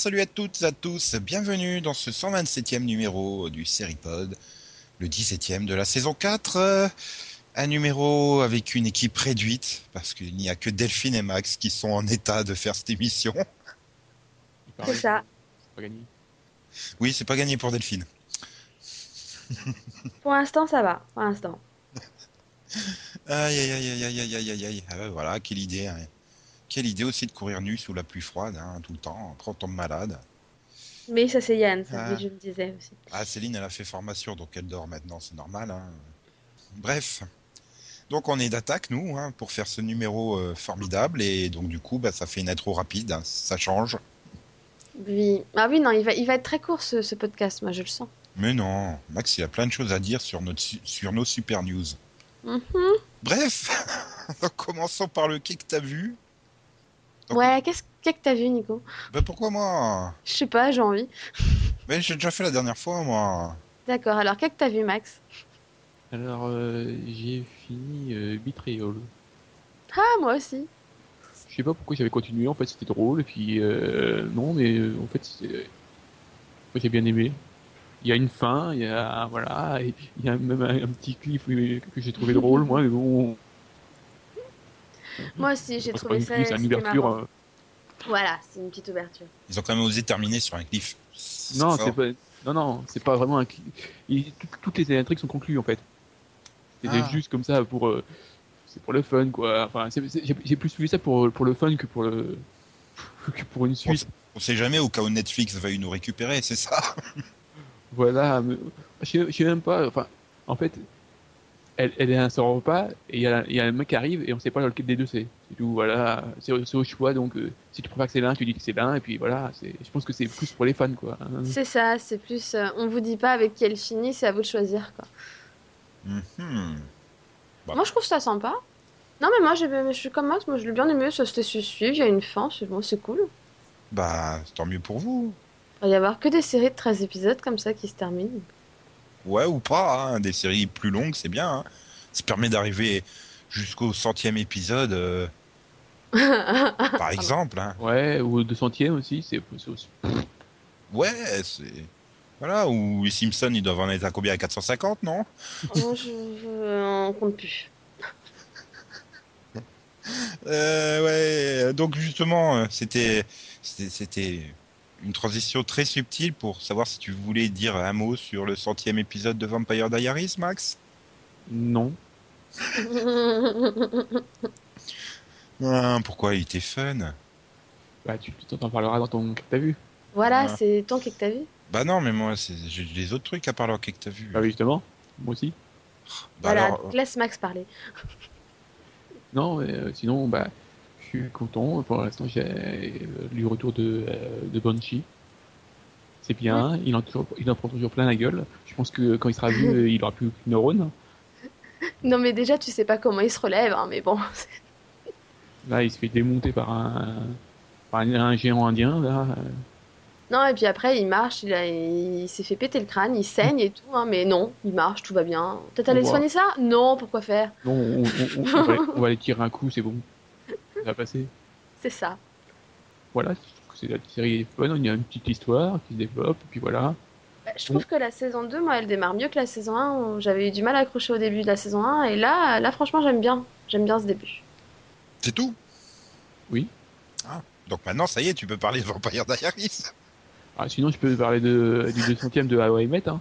salut à toutes et à tous, bienvenue dans ce 127e numéro du Seripod, le 17e de la saison 4. Un numéro avec une équipe réduite, parce qu'il n'y a que Delphine et Max qui sont en état de faire cette émission. C'est ça. Pas gagné. Oui, c'est pas gagné pour Delphine. pour l'instant, ça va, pour l'instant. Aïe, aïe, aïe, aïe, aïe, aïe, aïe, aïe, ah, voilà, quelle idée. Hein. Quelle idée aussi de courir nu sous la pluie froide, hein, tout le temps, quand on tombe malade. Mais ça, c'est Yann, ça, Ah. je me disais aussi. Ah, Céline, elle a fait formation, donc elle dort maintenant, c'est normal. hein. Bref. Donc on est d'attaque, nous, hein, pour faire ce numéro euh, formidable. Et donc du coup, bah, ça fait une intro rapide, hein, ça change. Oui. Ah oui, non, il va, il va être très court ce, ce podcast, moi, je le sens. Mais non, Max, il a plein de choses à dire sur, notre, su- sur nos super news. Mhm. Bref, donc commençons par le quai que t'as vu? Donc- Ouais, qu'est-ce qu'est-ce que t'as vu, Nico? Bah pourquoi moi? Je sais pas, j'ai envie. Mais j'ai déjà fait la dernière fois, moi. D'accord, alors qu'est-ce que t'as vu, Max? Alors, euh, j'ai fini euh, Betrayal. Ah, moi aussi. Je sais pas pourquoi j'avais continué, en fait c'était drôle, et puis euh, non, mais euh, en fait c'est- moi j'ai bien aimé. Il y a une fin, il y a voilà, il y a même un, un petit clip que j'ai trouvé drôle, moi, mais bon, Moi aussi, j'ai trouvé une ça. c'est une ouverture. marrant. euh, Voilà, c'est une petite ouverture. Ils ont quand même osé terminer sur un cliff. Non, c'est pas, non, non, c'est pas vraiment un. Il- tout- toutes les intrigues sont conclues en fait. C'était Ah. juste comme ça pour, euh, c'est pour le fun quoi. Enfin, j'ai plus suivi ça pour pour le fun que pour le que pour une On, suite. sait- on sait jamais au cas où Netflix va nous récupérer, c'est ça? Voilà, mais, je, sais- je sais même pas. Enfin, en fait, elle, elle est à son repas et il y a, il y a un mec qui arrive et on sait pas lequel des deux c'est. C'est tout. Voilà, c'est au choix. Donc, euh, si tu préfères que c'est l'un, tu dis que c'est l'un et puis voilà. C'est, je pense que c'est plus pour les fans quoi. hein. C'est ça, c'est plus. euh, on vous dit pas avec qui elle finit, c'est à vous de choisir, quoi. Mhm. Bah. Moi, je trouve ça sympa. Non, mais moi, j'ai- je suis comme Max, moi, je l'ai bien aimé, ça s'était su suivre, il y a une fin, c'est bon, c'est cool. Bah, tant mieux pour vous. Il va y avoir que des séries de 13 épisodes comme ça qui se terminent. Ouais ou pas, hein, des séries plus longues, c'est bien. hein. Ça permet d'arriver jusqu'au centième épisode, euh, par exemple. hein. Ouais, ou deux centièmes aussi. C'est, aussi- Ouais, c'est... Voilà, ou les Simpsons, ils doivent en être à combien À 450, non? Moi, je, je- on compte plus. euh, Ouais, donc justement, euh, c'était, c'était une transition très subtile pour savoir si tu voulais dire un mot sur le centième épisode de Vampire Diaries, Max? Non. Ah, Pourquoi il était fun? Bah, tu t'en parleras dans ton que t'as vu. voilà, Ah. c'est ton que t'as vu. Bah non, mais moi, c'est... j'ai des autres trucs à part leur que t'as vu. Bah oui, justement. Moi aussi. Bah voilà, alors, donc laisse Max parler. Non, mais, euh, sinon, bah, suis content. Pour l'instant, j'ai le retour de, euh, de Banshee. C'est bien, il, en toujours, il en prend toujours plein la gueule. Je pense que quand il sera vu, euh, il aura plus aucune neurone. Non, mais déjà, tu sais pas comment il se relève, hein, mais bon. Là, il se fait démonter par un, par un, géant indien. Là. Non, et puis après, il marche, il, a- il s'est fait péter le crâne, il saigne et tout, hein, mais non, il marche, tout va bien. Peut-être aller soigner ça? Non, pourquoi faire? Non, on, on- on- on va, on va aller tirer un coup, c'est bon. Ça va passer. C'est ça. Voilà, je trouve que c'est la série est fun. Il y a une petite histoire qui se développe, et puis voilà. Bah, Je trouve que la saison 2, moi, elle démarre mieux que la saison 1. où J'avais eu du mal à accrocher au début de la saison 1, et là, là franchement, j'aime bien. J'aime bien ce début. c'est tout? Oui. Ah, donc maintenant, ça y est, tu peux parler de Vampire Diaries Ah, sinon, je peux parler de, du 200ème de How I Met. Hein.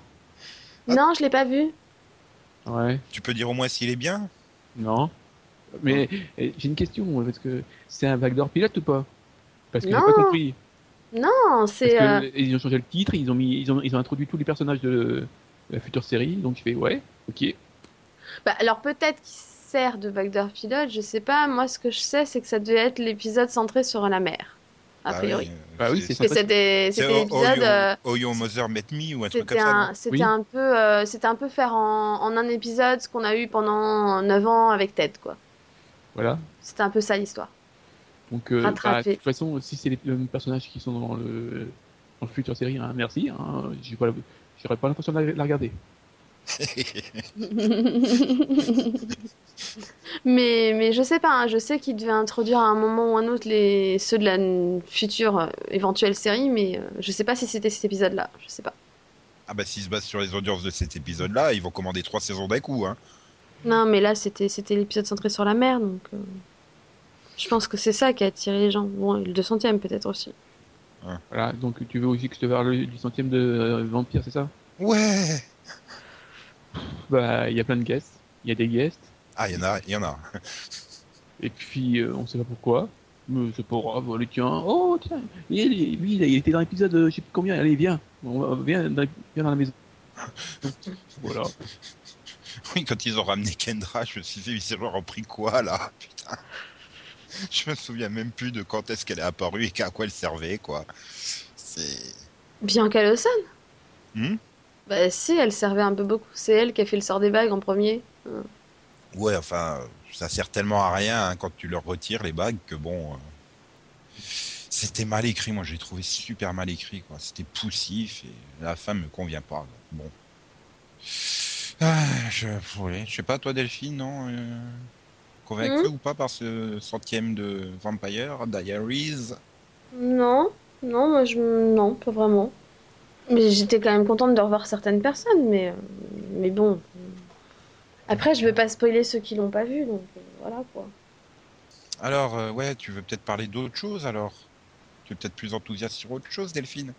Ah. Non, je l'ai pas vu. Ouais. Tu peux dire au moins s'il est bien? Non. Mais eh, j'ai une question, parce que c'est un backdoor pilote ou pas? Parce que j'ai pas compris. Non, c'est. euh, ils ont changé le titre, ils ont mis, ils ont, ils ont introduit tous les personnages de, la future série, donc je fais ouais, ok. bah, alors peut-être qu'il sert de backdoor pilote, je sais pas. Moi, ce que je sais, c'est que ça devait être l'épisode centré sur la mer, a Bah priori. oui, euh, Bah oui, c'est c'était C'est c'était l'épisode. Oh, Your- Your Mother Met Me ou un truc C'était comme ça. c'était Oui. un peu, euh, c'était un peu faire en, en un épisode ce qu'on a eu pendant 9 ans avec Ted, quoi. Voilà. C'était un peu ça l'histoire. Donc, euh, bah, de toute façon, si c'est les mêmes personnages qui sont dans le, dans le futur série, hein, merci. Hein, pas, j'aurais pas l'impression de la, la regarder. Mais, mais je sais pas, hein, je sais qu'il devait introduire à un moment ou un autre les, ceux de la future euh, éventuelle série, mais euh, je sais pas si c'était cet épisode-là. Je sais pas. Ah bah s'ils se basent sur les audiences de cet épisode-là, ils vont commander trois saisons d'un coup. Hein. Non, mais là, c'était c'était l'épisode centré sur la mer, donc euh, je pense que c'est ça qui a attiré les gens. Bon, et le 200ème peut-être aussi. Voilà, donc tu veux aussi que je te parle du centième de euh, Vampire, c'est ça? Ouais Bah, il y a plein de guests, il y a des guests, Ah, il y en a, il y en a. et puis euh, on sait pas pourquoi. Mais c'est pas grave, allez tiens, oh tiens, il, lui il était dans l'épisode, je sais plus combien, allez viens, on va- viens, dans, viens dans la maison. voilà. Oui, quand ils ont ramené Kendra, je me suis dit, ils ont pris quoi là? Putain. Je me souviens même plus de quand est-ce qu'elle est apparue et à quoi elle servait, quoi. C'est. Bianca Lawson? Hmm? Bah si, elle servait un peu beaucoup. C'est elle qui a fait le sort des bagues en premier. Ouais, enfin, ça sert tellement à rien hein, quand tu leur retires les bagues que bon. euh, C'était mal écrit, moi j'ai trouvé super mal écrit, quoi. C'était poussif et la femme me convient pas. Bon. Ah, je, ouais, je sais pas, toi Delphine, non euh, Convaincu ou pas par ce centième de Vampire Diaries? Non, non, moi je... Non, pas vraiment. Mais j'étais quand même contente de revoir certaines personnes, mais, euh, mais bon. Après, je vais pas spoiler ceux qui l'ont pas vu, donc euh, voilà quoi. Alors, euh, ouais, tu veux peut-être parler d'autre chose alors? Tu es peut-être plus enthousiaste sur autre chose, Delphine?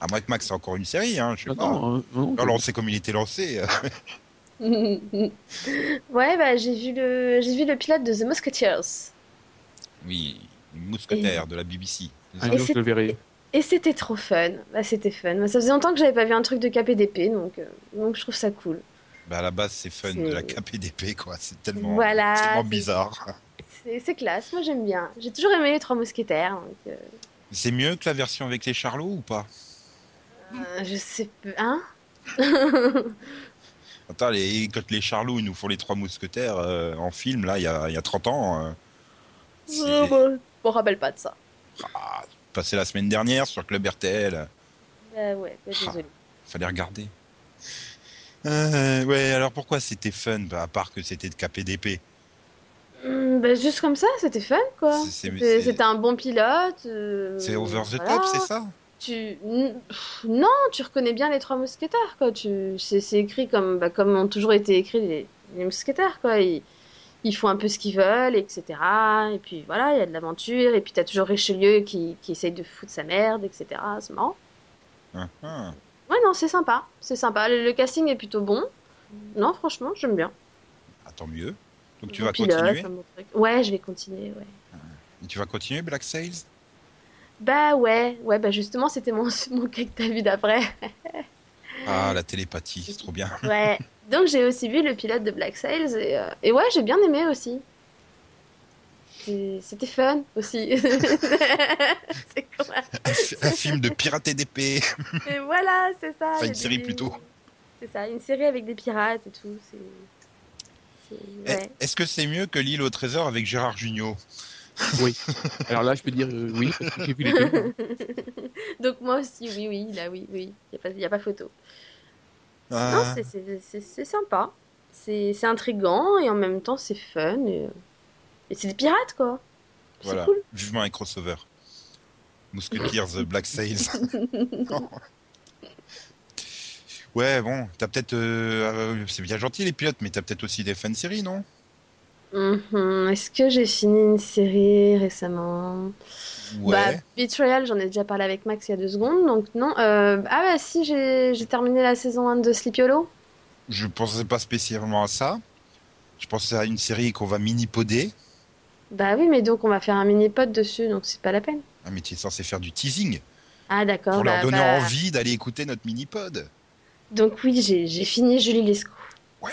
À moins que Max, c'est encore une série, hein, je sais Non, pas. non, euh, non, Non, lancé comme il était lancé. ouais, bah j'ai vu le j'ai vu le pilote de The Musketeers. Oui, une mousquetaire de la BBC. un Et jour c'est- je le verrai. Et c'était trop fun. Bah, c'était fun. Moi, ça faisait longtemps que j'avais pas vu un truc de KPDP, donc, euh, donc je trouve ça cool. Bah, à la base, c'est fun de la KPDP, quoi. C'est tellement, Voilà, tellement c'est- bizarre. C'est classe, moi j'aime bien. J'ai toujours aimé les trois mousquetaires. Euh, C'est mieux que la version avec les Charlots ou pas? Euh, je sais pas. Hein Attends, les, quand les Charlots ils nous font les trois mousquetaires euh, en film, là, il y a, y a 30 ans, euh, Oh, bah, on rappelle pas de ça. ah, passé la semaine dernière sur Club RTL. Bah ouais, bah, désolé. Fallait regarder. Euh, ouais, alors pourquoi c'était fun bah, À part que c'était de KPDP. Hum, bah, juste comme ça, c'était fun quoi. C'était un bon pilote. euh, C'est over the voilà. top, c'est ça? Tu... Non, tu reconnais bien les trois mousquetaires quoi. Tu... C'est écrit comme, bah, comme ont toujours été écrits les, les mousquetaires quoi. Ils... ils font un peu ce qu'ils veulent, etc. Et puis voilà, il y a de l'aventure. Et puis t'as toujours Richelieu qui... qui essaye de foutre sa merde, etc. C'est marrant. Hein. Ouais, non, c'est sympa. C'est sympa. Le, le casting est plutôt bon. Non, franchement, j'aime bien. Ah, tant mieux. Donc tu vas pilote, continuer. Ouais, je vais continuer, ouais. Et Tu vas continuer Black Sails? Bah ouais, ouais, bah justement, c'était mon, mon cake que t'as vu d'après. Ah, la télépathie, c'est trop bien. Ouais. Donc j'ai aussi vu le pilote de Black Sails et, euh, et ouais, j'ai bien aimé aussi. C'était fun aussi. c'est Un, un film de pirates et d'épée. Et voilà, c'est ça. Enfin, une série des- plutôt. C'est ça, une série avec des pirates et tout. C'est. Eh, Ouais. Est-ce que c'est mieux que l'île au trésor avec Gérard Jugnot Oui. Alors là, je peux dire euh, oui, parce que j'ai vu les deux. Donc moi aussi, oui, oui, là, oui, oui. Il n'y a, pas- y a pas photo. Non, Ah, c'est- c'est c'est- c'est sympa. C'est c'est intriguant et en même temps c'est fun. Et, et c'est des pirates quoi. C'est Voilà, cool. vivement un crossover. Musketeers euh, Black Sails. ouais, bon, t'as peut-être. euh, euh, c'est bien gentil les pilotes, mais t'as peut-être aussi des fan séries, non? Mhm. Est-ce que j'ai fini une série récemment? Ouais. Bah, Betrayal, j'en ai déjà parlé avec Max il y a deux secondes, donc non. Euh, ah bah si, j'ai terminé la saison 1 de Sleepy Hollow. Je pensais pas spécialement à ça. Je pensais à une série qu'on va mini-poder. Bah oui, mais donc on va faire un mini-pod dessus, donc c'est pas la peine. Ah, mais tu es censé faire du teasing Ah d'accord. pour leur bah, donner bah, envie d'aller écouter notre mini-pod. Donc oui, j'ai j'ai fini Julie Lescaut. Ouais.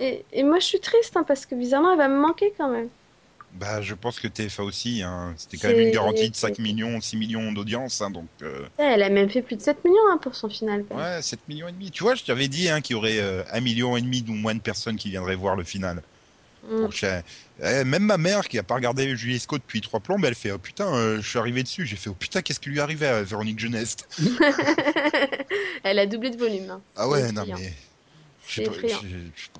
Et, et moi je suis triste hein, parce que bizarrement elle va me manquer quand même. Bah, je pense que TF1 aussi. Hein. C'était quand même une garantie de 5 millions, 6 millions d'audience. Hein, donc, euh, Elle a même fait plus de 7 millions hein, pour son final. ouais, 7 millions et demi. Tu vois, je t'avais dit qu'il y aurait euh, 1 million et demi ou moins de personnes qui viendraient voir le final. Mm. Donc, eh, même ma mère qui a pas regardé Julie Scott depuis trois plombes, elle fait oh putain, euh, je suis arrivé dessus. J'ai fait oh putain, qu'est-ce qui lui arrivait à Véronique Jeunesse elle a doublé de volume. Ah ouais, non client. mais C'est effrayant.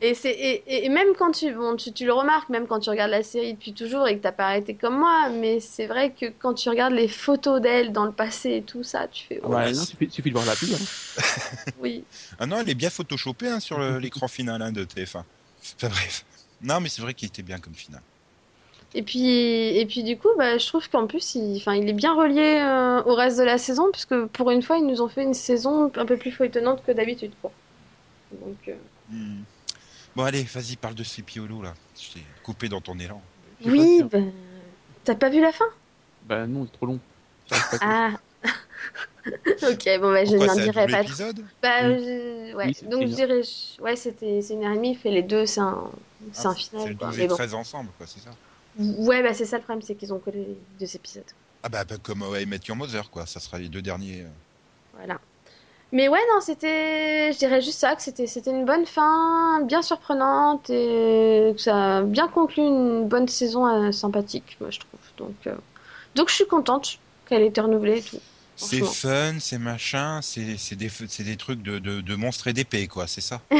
Et, c'est, et, et même quand tu, bon, tu, tu le remarques, même quand tu regardes la série depuis toujours et que t'as pas arrêté comme moi, mais c'est vrai que quand tu regardes les photos d'elle dans le passé et tout ça, tu fais, oh, bah, non, suffit, suffit de voir la pub. hein. oui. Ah non, elle est bien photoshopée hein, sur le- l'écran final hein, de TF1. Enfin bref. Non, mais c'est vrai qu'il était bien comme final. Et puis, et puis du coup, bah, je trouve qu'en plus, il, enfin, il est bien relié euh, au reste de la saison, puisque pour une fois, ils nous ont fait une saison un peu plus feuilletonnante que d'habitude, quoi. Donc, euh, Hmm. Bon, allez, vas-y, parle de Scipiolo là. Je t'ai coupé dans ton élan. Oui, bah, t'as pas vu la fin? Bah non, c'est trop long. Ah. ok, bon, bah, je n'en c'est dirai pas trop. épisode Bah, je- ouais. Oui, c'est Donc je dirais, ouais, c'était, c'est une heure et demie, fait les deux, c'est un, c'est Ah, un C'est final, le quoi. 12 Mais et bon. 13 ensemble, quoi, c'est ça? Ouais, bah c'est ça le problème, c'est qu'ils ont collé les deux épisodes. Ah bah, bah, comme I Met Your Mother, quoi. Ça sera les deux derniers. euh. Voilà. Mais ouais, non, c'était, je dirais juste ça, que c'était, c'était une bonne fin, bien surprenante et que ça a bien conclu une bonne saison euh, sympathique, moi je trouve. Donc, euh, donc je suis contente qu'elle ait été renouvelée et tout. C'est fun, c'est machin, c'est des, des trucs de, de, de monstres et d'épées, quoi, c'est ça?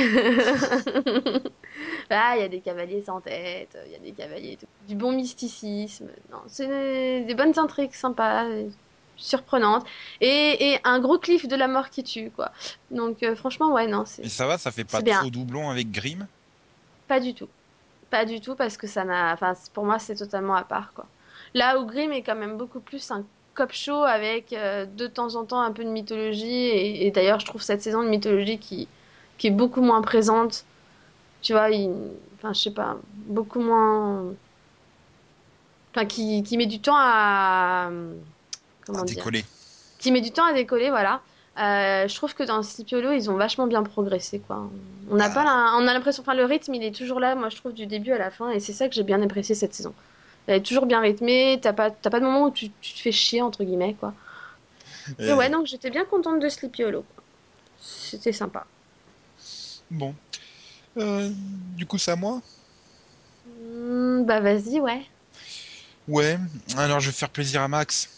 Ah, il y a des cavaliers sans tête, il y a des cavaliers, et tout. du bon mysticisme. Non, c'est des, des bonnes intrigues sympas, et surprenantes, et, et un gros cliff de la mort qui tue, quoi. Donc euh, franchement, ouais, non, c'est Et ça va, ça fait pas bien. trop doublon avec Grimm? Pas du tout, pas du tout, parce que ça n'a, enfin, pour moi, c'est totalement à part, quoi. Là où Grimm est quand même beaucoup plus un cop show avec euh, de temps en temps un peu de mythologie, et, et d'ailleurs, je trouve cette saison de mythologie qui, qui est beaucoup moins présente. Tu vois, il- enfin, je sais pas, beaucoup moins. Enfin, qui, qui met du temps à. Comment à dire décoller. Qui met du temps à décoller, voilà. Euh, je trouve que dans Scipiolo, ils ont vachement bien progressé, quoi. On n'a Ah. pas la- on a l'impression, enfin, le rythme, il est toujours là, moi, je trouve, du début à la fin, et c'est ça que j'ai bien apprécié cette saison. Elle est toujours bien rythmée, t'as pas, t'as pas de moment où tu, tu te fais chier, entre guillemets, quoi. Et Euh, ouais, donc j'étais bien contente de Scipiolo, quoi. C'était sympa. Bon. Euh, du coup, c'est à moi? Hmm, bah, vas-y, ouais. Ouais, alors je vais faire plaisir à Max.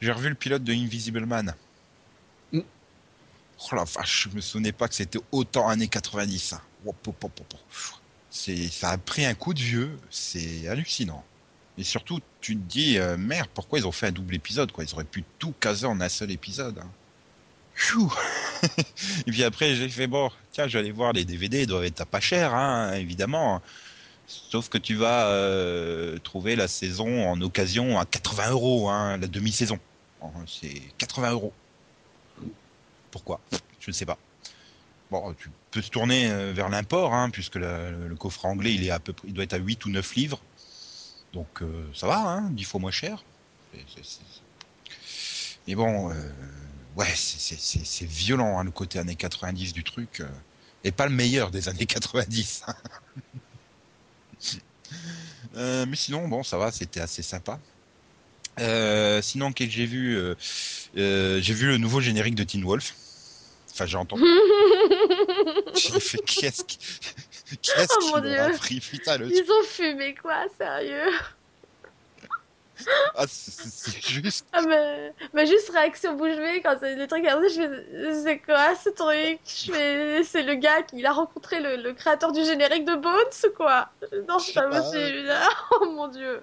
J'ai revu le pilote de Invisible Man. Oh la vache, je me souvenais pas que c'était autant années 90. hein. Wop, wop, wop, wop. C'est, ça a pris un coup de vieux, c'est hallucinant. Et surtout, tu te dis, euh, merde, pourquoi ils ont fait un double épisode Ils auraient pu tout caser en un seul épisode. hein. Et puis après, j'ai fait, bon, tiens, aller voir les DVD, ils doivent être à pas cher, hein, évidemment. Sauf que tu vas euh, trouver la saison en occasion à 80 euros, hein, la demi-saison. C'est 80 euros. Pourquoi? Je ne sais pas. Bon, tu peux se tourner euh, vers l'import, hein, puisque le, coffret anglais, il est à peu près, il doit être à 8 ou 9 livres. Donc euh, ça va, hein, 10 fois moins cher. Mais bon, euh, ouais, c'est- violent hein, le côté années 90 du truc, et pas le meilleur des années 90. hein. Euh, mais sinon, bon, ça va, c'était assez sympa. Euh, sinon, qu'est-ce que j'ai vu euh, euh, J'ai vu le nouveau générique de Teen Wolf. Enfin, j'ai entendu. J'ai fait qu'est-ce qui- qu'est-ce Oh, mon Dieu. pris Putain, le Ils ont fumé, quoi, sérieux? Ah, c'est- juste. Ah, mais, mais juste réaction bouche bée quand c'est des trucs comme ça, je fais, c'est quoi ce truc? Je fais, c'est le gars qui il a rencontré le, le créateur du générique de Bones, quoi? Non, c'est pas possible. Oh mon dieu.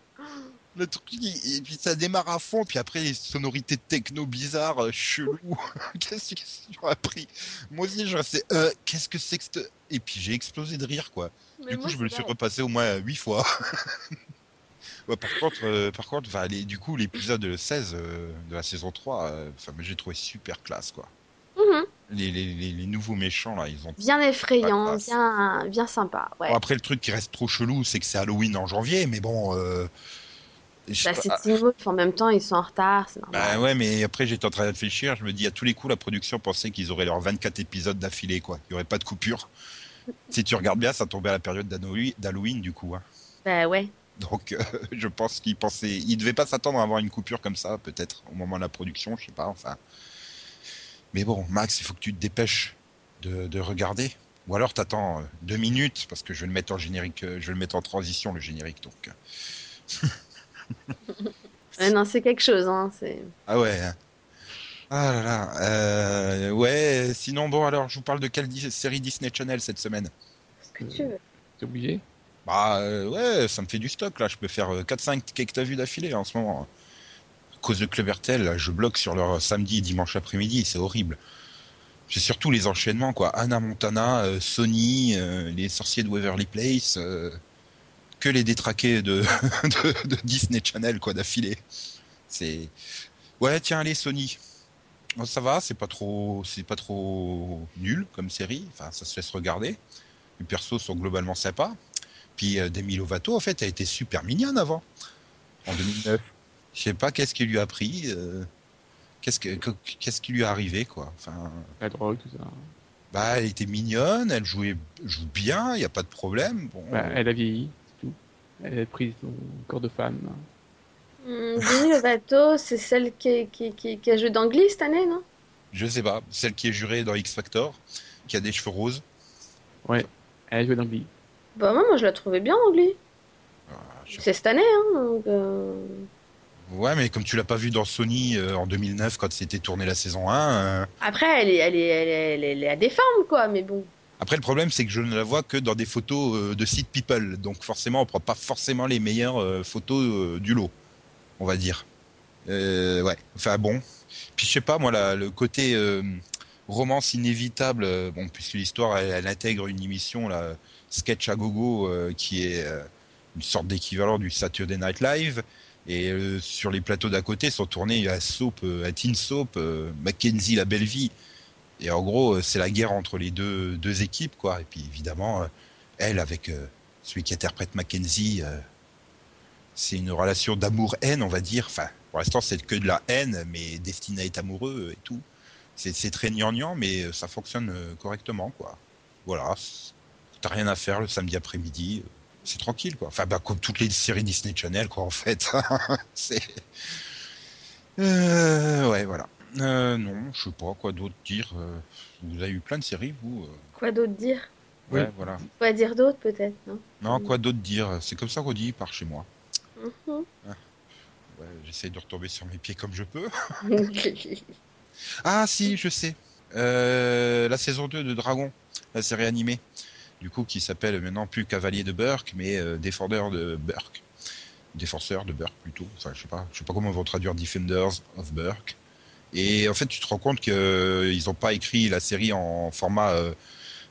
Le truc, et puis ça démarre à fond, puis après les sonorités techno bizarres, euh, chelou. qu'est-ce que as appris? Moi aussi, je restais, euh, qu'est-ce que c'est que. Et puis j'ai explosé de rire, quoi. Mais du coup, je me le suis repassé au moins huit fois. ouais, par contre, euh, par contre, enfin, les- du coup, l'épisode 16 euh, de la saison 3, euh, enfin, j'ai trouvé super classe, quoi. Mhm. Les, les, les, les nouveaux méchants, là, ils ont... Bien effrayant, bien, bien sympa. Ouais. Bon, après, le truc qui reste trop chelou, c'est que c'est Halloween en janvier, mais bon... Euh... Bah, c'est Teen Wolf, en même temps, ils sont en retard. Bah ouais, mais après j'étais en train de réfléchir, je me dis à tous les coups la production pensait qu'ils auraient leurs 24 épisodes d'affilée quoi, il y aurait pas de coupure. Si tu regardes bien, ça tombait à la période d'Halloween du coup. hein. Bah ouais. Donc euh, je pense qu'ils pensaient, ils devaient pas s'attendre à avoir une coupure comme ça peut-être au moment de la production, je sais pas. Enfin, mais bon, Max, il faut que tu te dépêches de, de regarder. Ou alors t'attends euh, deux minutes parce que je vais le mettre en générique, euh, je vais le mettre en transition le générique donc. euh. Ouais, non, c'est quelque chose, hein. C'est... Ah ouais. hein. Ah là là. Euh, ouais, sinon, bon, alors, je vous parle de quelle di- série Disney Channel cette semaine? Ce que tu veux? C'est obligé? Bah, euh, ouais, ça me fait du stock, là. Je peux faire euh, 4-5 que t'as vu d'affilée en ce moment. À cause de Club RTL, là, je bloque sur leur samedi et dimanche après-midi, c'est horrible. C'est surtout les enchaînements, quoi. Anna Montana, euh, Sony, euh, les sorciers de Waverly Place, euh, que les détraqués de, de, de Disney Channel, quoi, d'affilée. C'est. Ouais, tiens, allez, Sony. Bon, ça va, c'est pas trop, c'est pas trop nul comme série. Enfin, ça se laisse regarder. Les persos sont globalement sympas. Puis euh, Demi Lovato, en fait, a été super mignonne avant, en 2009. Je sais pas qu'est-ce qui lui a pris, euh, qu'est-ce que, que- qu'est-ce qui lui est arrivé, quoi. Enfin, La drogue, tout ça. bah, elle était mignonne, elle jouait, joue bien, il y a pas de problème. Bon, Bah, elle a vieilli, Elle a pris son corps de femme. Demi Lovato, c'est celle qui, qui, qui, qui a joué dans Glee cette année, non? Je sais pas, celle qui est jurée dans X Factor, qui a des cheveux roses. Ouais, elle a joué dans Glee. Bah moi, moi je la trouvais bien en Glee. Ah, je C'est cette année, hein, donc... euh, Ouais, mais comme tu l'as pas vu dans Sony euh, en 2009 quand c'était tourné la saison 1. euh, Après, elle est, elle, est, elle, est, elle, est, elle est à des formes, quoi, mais bon. Après, le problème, c'est que je ne la vois que dans des photos euh, de site People. Donc, forcément, on prend pas forcément les meilleures euh, photos euh, du lot, on va dire. Euh, ouais, enfin bon. Puis, je sais pas, moi, la- le côté romance inévitable, bon, puisque l'histoire, elle, intègre une émission, là, Sketch à Gogo, qui est une sorte d'équivalent du Saturday Night Live. Et sur les plateaux d'à côté sont tournés à soap, à teen soap, Mackenzie la belle vie. Et en gros, euh, c'est la guerre entre les deux, deux équipes, quoi. Et puis évidemment, euh, elle avec euh, celui qui interprète Mackenzie, c'est une relation d'amour-haine, on va dire. Enfin, pour l'instant, c'est que de la haine, mais destiné à être amoureux et tout. C'est très gnangnan, mais ça fonctionne correctement, quoi. Voilà. T'as rien à faire le samedi après-midi. C'est tranquille, quoi. Enfin, bah, comme toutes les séries Disney Channel, quoi, en fait. c'est. Euh, ouais, voilà. Euh, non, je sais pas quoi d'autre dire. euh, Vous avez eu plein de séries, vous euh, Quoi d'autre dire? Ouais, Oui. voilà. Quoi dire d'autre, peut-être, non? Non, quoi d'autre dire? C'est comme ça qu'on dit par chez moi. Mhm. Ouais, J'essaie de retomber sur mes pieds comme je peux. Ah, si, je sais. Euh, la saison 2 de Dragon, la série animée. Du coup, qui s'appelle maintenant plus Cavalier de Burke, mais euh, Défendeur de Burke. Défenseur de Burke plutôt. Enfin, je sais pas, je sais pas comment ils vont traduire Defenders of Burke. Et en fait, tu te rends compte qu'ils n'ont pas écrit la série en format euh,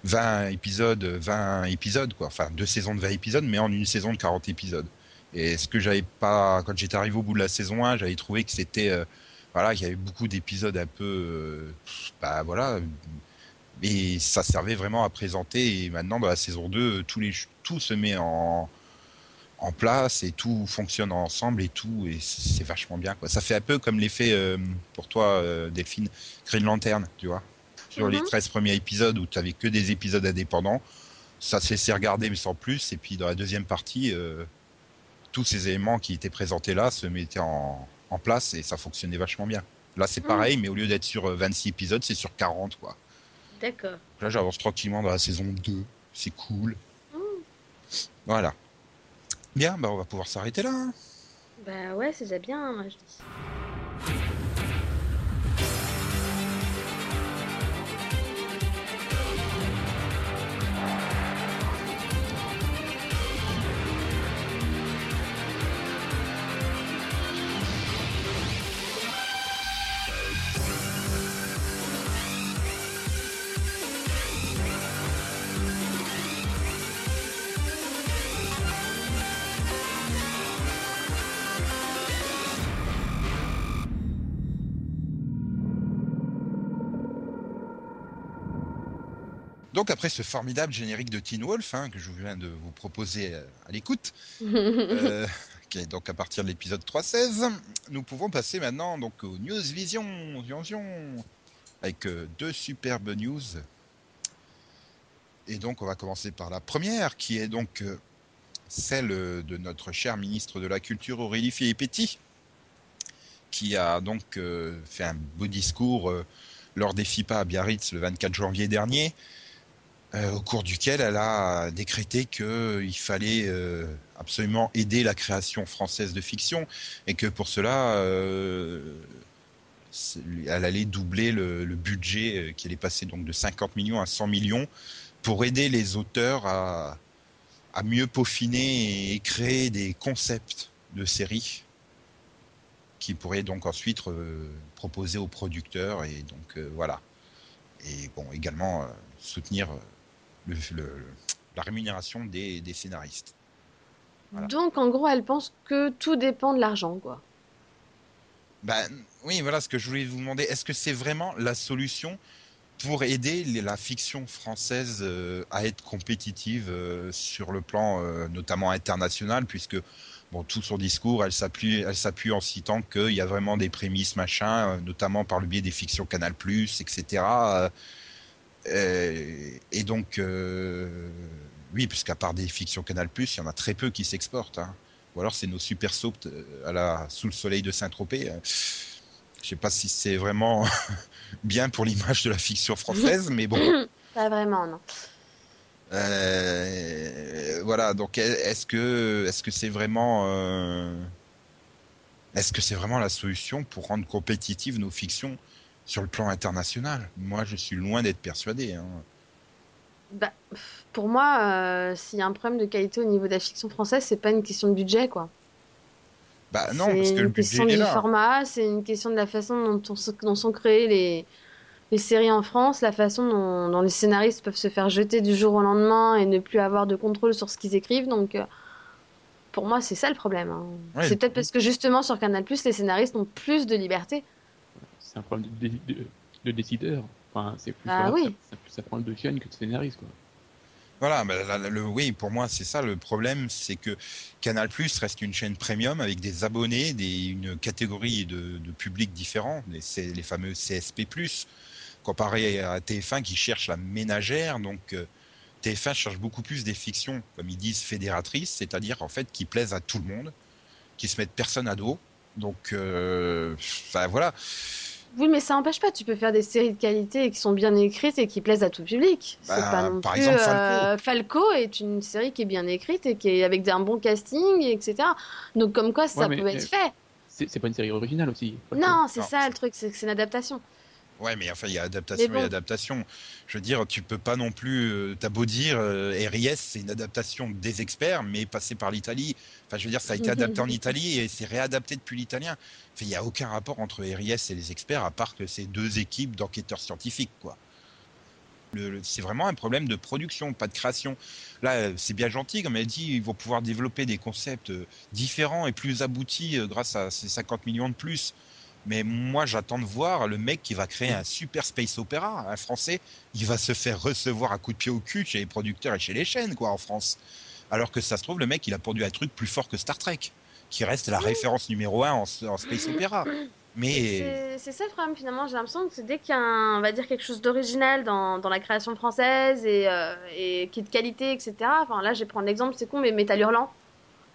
20 épisodes, 20 épisodes, quoi. Enfin, deux saisons de 20 épisodes, mais en une saison de 40 épisodes. Et ce que j'avais pas, quand j'étais arrivé au bout de la saison 1, j'avais trouvé que c'était, euh, voilà, qu'il y avait beaucoup d'épisodes un peu, euh, bah voilà, et ça servait vraiment à présenter. Et maintenant, dans la saison 2, tous les, tout se met en, en place et tout fonctionne ensemble et tout, et c'est vachement bien, quoi. Ça fait un peu comme l'effet, euh, pour toi, euh, Delphine, Green Lantern, tu vois. Sur les Mhm. 13 premiers épisodes où tu avais que des épisodes indépendants, ça se laissait regarder, mais sans plus. Et puis dans la deuxième partie, euh, tous ces éléments qui étaient présentés là se mettaient en, en place et ça fonctionnait vachement bien. Là, c'est Mhm. pareil, mais au lieu d'être sur euh, 26 épisodes, c'est sur 40, quoi. D'accord. Là, j'avance tranquillement dans la saison 2. C'est cool. Mhm. Voilà. Bien, bah, on va pouvoir s'arrêter là. hein. Bah ouais, c'est déjà bien, moi, je dis. Donc, après ce formidable générique de Teen Wolf, hein, que je viens de vous proposer euh, à l'écoute, euh, qui est donc à partir de l'épisode 3.16, nous pouvons passer maintenant donc aux News Vision, Vision, avec euh, deux superbes news. Et donc, on va commencer par la première, qui est donc euh, celle de notre cher ministre de la Culture, Aurélie Filippetti, qui a donc fait un beau discours lors des FIPA à Biarritz le 24 janvier dernier, au cours duquel elle a décrété qu'il fallait euh, absolument aider la création française de fiction et que pour cela, euh, elle allait doubler le, budget euh, qui allait passer donc de 50 millions à 100 millions pour aider les auteurs à, à mieux peaufiner et créer des concepts de séries qui pourraient donc ensuite euh, proposer aux producteurs et donc euh, voilà. Et bon également soutenir le, la rémunération des, des scénaristes. Donc en gros elle pense que tout dépend de l'argent quoi. Ben, oui, voilà ce que je voulais vous demander. Est-ce que c'est vraiment la solution pour aider la fiction française euh, à être compétitive euh, sur le plan euh, notamment international, puisque bon, tout son discours, elle s'appuie, elle s'appuie en citant qu'il y a vraiment des prémices, machin, notamment par le biais des fictions Canal+, etc. et donc, oui, puisqu'à part des fictions Canal+, il y en a très peu qui s'exportent. Hein ou alors c'est nos super soupes euh, à la sous le soleil de Saint-Tropez. Euh. Je sais pas si c'est vraiment bien pour l'image de la fiction française, mais bon. Pas vraiment, non. Euh, voilà, donc est-ce que est-ce que c'est vraiment est-ce que c'est vraiment la solution pour rendre compétitives nos fictions? Sur le plan international Moi, je suis loin d'être persuadé. Hein. Bah, pour moi, euh, s'il y a un problème de qualité au niveau de la fiction française, c'est pas une question de budget, quoi. Bah non, parce que le budget est là. C'est une question du format, c'est une question de la façon dont, sont créées les, les, séries en France, la façon dont, les scénaristes peuvent se faire jeter du jour au lendemain et ne plus avoir de contrôle sur ce qu'ils écrivent. Donc, euh, pour moi, c'est ça le problème. Hein. c'est peut-être parce que justement sur Canal+, les scénaristes ont plus de liberté. C'est un problème de, de décideur c'est plus ah, oui. ça, prend de chaîne que de scénariste, quoi. Voilà, le, oui, pour moi, c'est ça le problème, c'est que Canal Plus reste une chaîne premium avec des abonnés, des, une catégorie de, de publics différents, les, les fameux CSP+, comparé à TF1 qui cherche la ménagère. Donc, euh, TF1 cherche beaucoup plus des fictions, comme ils disent, fédératrices, c'est-à-dire en fait qui plaisent à tout le monde, qui se mettent personne à dos. Donc, euh, voilà. Oui, mais ça n'empêche pas. Tu peux faire des séries de qualité qui sont bien écrites et qui plaisent à tout public. c'est bah, pas non par exemple, euh, Falco. est une série qui est bien écrite et qui est avec un bon casting, etc. Donc, comme quoi, ça peut être fait. C'est pas une série originale aussi. Non, c'est ça le truc, c'est que c'est une adaptation. Ouais, mais enfin, il y a adaptation et adaptation. Je veux dire, tu peux pas non plus, euh, t'as beau dire, euh, RIS, c'est une adaptation des experts, mais passé par l'Italie. Enfin, je veux dire, ça a été adapté en Italie et c'est réadapté depuis l'italien. Enfin, il n'y a aucun rapport entre RIS et les experts, à part que c'est deux équipes d'enquêteurs scientifiques, quoi. c'est vraiment un problème de production, pas de création. Là, c'est bien gentil, comme elle dit, ils vont pouvoir développer des concepts euh, différents et plus aboutis euh, grâce à ces 50 millions de plus. Mais moi, j'attends de voir le mec qui va créer un super space opéra, un français, il va se faire recevoir à coup de pied au cul chez les producteurs et chez les chaînes, quoi, en France. Alors que ça se trouve, le mec, il a produit un truc plus fort que Star Trek, qui reste la référence numéro un en, space opéra. Mais c'est ça le problème finalement. J'ai l'impression que c'est dès qu'il y a, un, on va dire quelque chose d'original dans, dans, la création française et, euh, et, qui est de qualité, etc. Enfin là, je vais prendre l'exemple, c'est con, mais Métal Hurlant.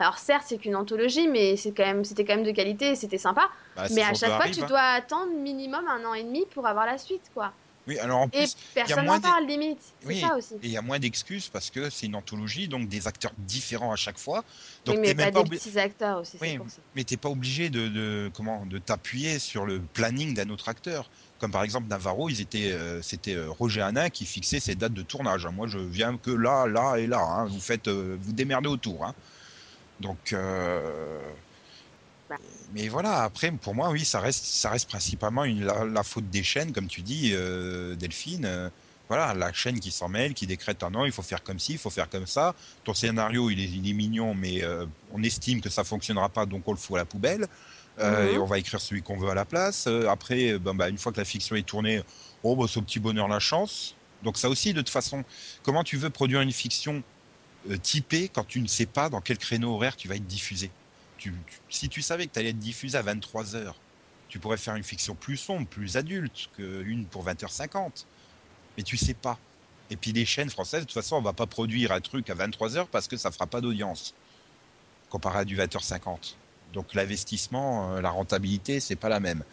Alors certes, c'est qu'une anthologie, mais c'est quand même, c'était quand même de qualité, c'était sympa. Bah, mais à chaque fois, tu hein. dois attendre minimum un an et demi pour avoir la suite, quoi. Oui, alors en plus, et personne n'en parle limite. Oui, ça aussi. Et il y a moins d'excuses parce que c'est une anthologie, donc des acteurs différents à chaque fois. Donc oui, mais pas, des petits acteurs aussi. Oui, pour ça. mais t'es pas obligé de, de comment de t'appuyer sur le planning d'un autre acteur. Comme par exemple Navarro, ils étaient, euh, c'était euh, Roger Hanin qui fixait ses dates de tournage. Moi, je viens que là, là et là. Hein. Vous faites, euh, vous démerdez autour. Hein. Donc, euh, mais voilà. Après, pour moi, oui, ça reste, ça reste principalement une, la, faute des chaînes, comme tu dis, euh, Delphine. Euh, voilà, la chaîne qui s'en mêle, qui décrète un non, il faut faire comme ci, il faut faire comme ça. Ton scénario, il est, il est mignon, mais on estime que ça fonctionnera pas, donc on le fout à la poubelle. Mhm. Et on va écrire celui qu'on veut à la place. après, ben, bah, une fois que la fiction est tournée, oh, bah, ce petit bonheur, la chance. Donc ça aussi, de toute façon, comment tu veux produire une fiction typé quand tu ne sais pas dans quel créneau horaire tu vas être diffusé. si tu savais que tu allais être diffusé à 23 heures, tu pourrais faire une fiction plus sombre, plus adulte qu'une pour 20h50. Mais tu sais pas. Et puis les chaînes françaises, de toute façon, on va pas produire un truc à 23 heures parce que ça fera pas d'audience comparé à du 20h50. Donc l'investissement, euh, la rentabilité, c'est pas la même.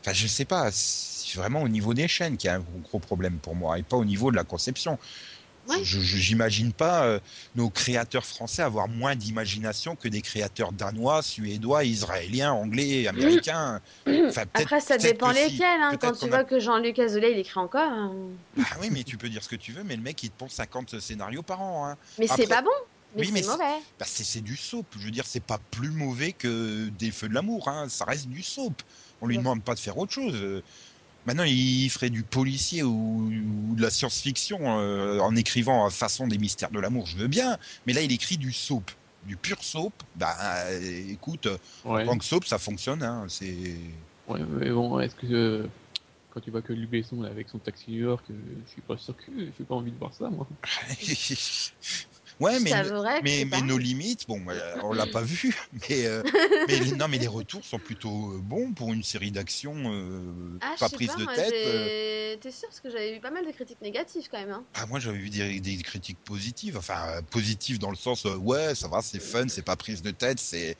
Enfin, je sais pas. C'est vraiment au niveau des chaînes qu'il y a un gros problème pour moi et pas au niveau de la conception Ouais. Je- je- J'imagine pas euh, nos créateurs français avoir moins d'imagination que des créateurs danois, suédois, israéliens, anglais, américains. Enfin, peut-être- Après, ça dépend si. lesquels. Hein, quand tu a- vois que Jean-Luc Azoulay, il écrit encore. hein. Ah oui, mais tu peux dire ce que tu veux, mais le mec il te pond 50 scénarios par an. Hein. Mais Après- c'est pas bon. Mais Oui, mais c'est c'est- mauvais. Bah, c'est du soap. Je veux dire, c'est pas plus mauvais que des feux de l'amour. Hein. Ça reste du soap. On lui Ouais. demande pas de faire autre chose. Euh, Maintenant, il ferait du policier ou, ou de la science-fiction euh, en écrivant à façon des mystères de l'amour. Je veux bien, mais là, il écrit du soap, du pur soap. Bah, euh, écoute, Ouais. en tant que soap, ça fonctionne. Hein. C'est Ouais, mais bon, est-ce que euh, quand tu vois que Luc Besson là, avec son taxi New York, euh, je suis pas sûr que j'ai pas envie de voir ça, moi. ouais, mais mais, nos limites, bon, euh, on l'a pas vu, mais, euh, mais non, mais les retours sont plutôt euh, bons pour une série d'action euh, Ah, pas prise pas, de moi, tête. euh. T'es sûr? Parce que j'avais eu pas mal de critiques négatives quand même. Hein. Ah, moi, j'avais vu des, des critiques positives, enfin positives dans le sens ouais, ça va, c'est fun, c'est pas prise de tête, c'est.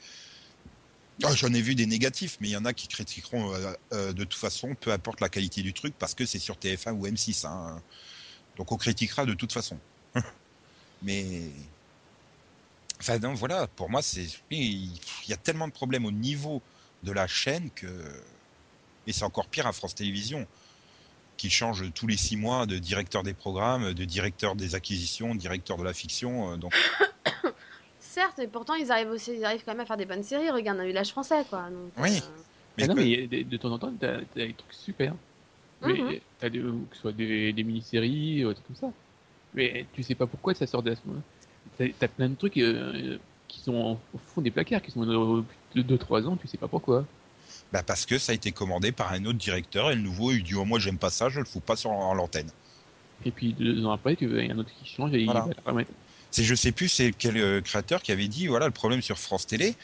Ah, J'en ai vu des négatifs, mais il y en a qui critiqueront euh, euh, de toute façon, peu importe la qualité du truc, parce que c'est sur TF1 ou M6. Hein. Donc on critiquera de toute façon. Mais. Enfin, non, voilà, pour moi, c'est. Il y a tellement de problèmes au niveau de la chaîne que. Et c'est encore pire à France Télévisions, qui change tous les six mois de directeur des programmes, de directeur des acquisitions, directeur de la fiction. euh, Donc, Certes, mais pourtant, ils arrivent aussi, ils arrivent quand même à faire des bonnes séries. Regarde un village français, quoi. Donc, Oui. euh, mais ah non, mais des- de temps en temps, t'as t'as des trucs super. Mhm. t'as des, que ce soit des, des mini-séries, ou des trucs comme ça. Mais tu sais pas pourquoi ça sort de ce moment. T'as plein de trucs euh, qui sont au fond des placards, qui sont plus de 2-3 ans, tu sais pas pourquoi. bah parce que ça a été commandé par un autre directeur et le nouveau il dit oh, moi j'aime pas ça, je le fous pas sur en l'antenne. Et puis deux ans après, il y a un autre qui change et Voilà. il va la remettre. C'est je sais plus c'est quel euh, créateur qui avait dit voilà le problème sur France Télé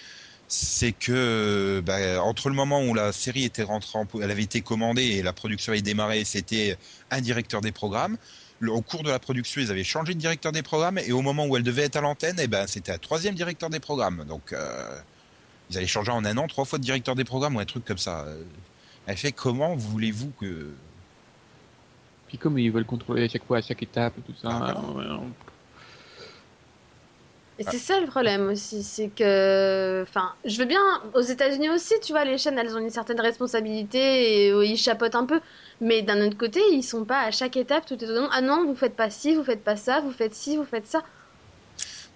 c'est que bah, entre le moment où la série était rentrée en, elle avait été commandée et la production avait démarré, c'était un directeur des programmes. Le- au cours de la production, ils avaient changé de directeur des programmes et au moment où elle devait être à l'antenne, eh ben c'était un troisième directeur des programmes. Donc euh, ils allaient changer en un an trois fois de directeur des programmes ou un truc comme ça. Euh, Elle fait comment voulez-vous que Puis comme ils veulent contrôler à chaque fois, à chaque étape, tout ça. Ah, on- Et Ah. c'est ça le problème aussi, c'est que, enfin, je veux bien, aux États-Unis aussi, tu vois, les chaînes, elles ont une certaine responsabilité et euh, ils chapotent un peu. Mais d'un autre côté, ils sont pas à chaque étape tout étonnant. Ah non, vous faites pas ci, vous faites pas ça, vous faites ci, vous faites ça.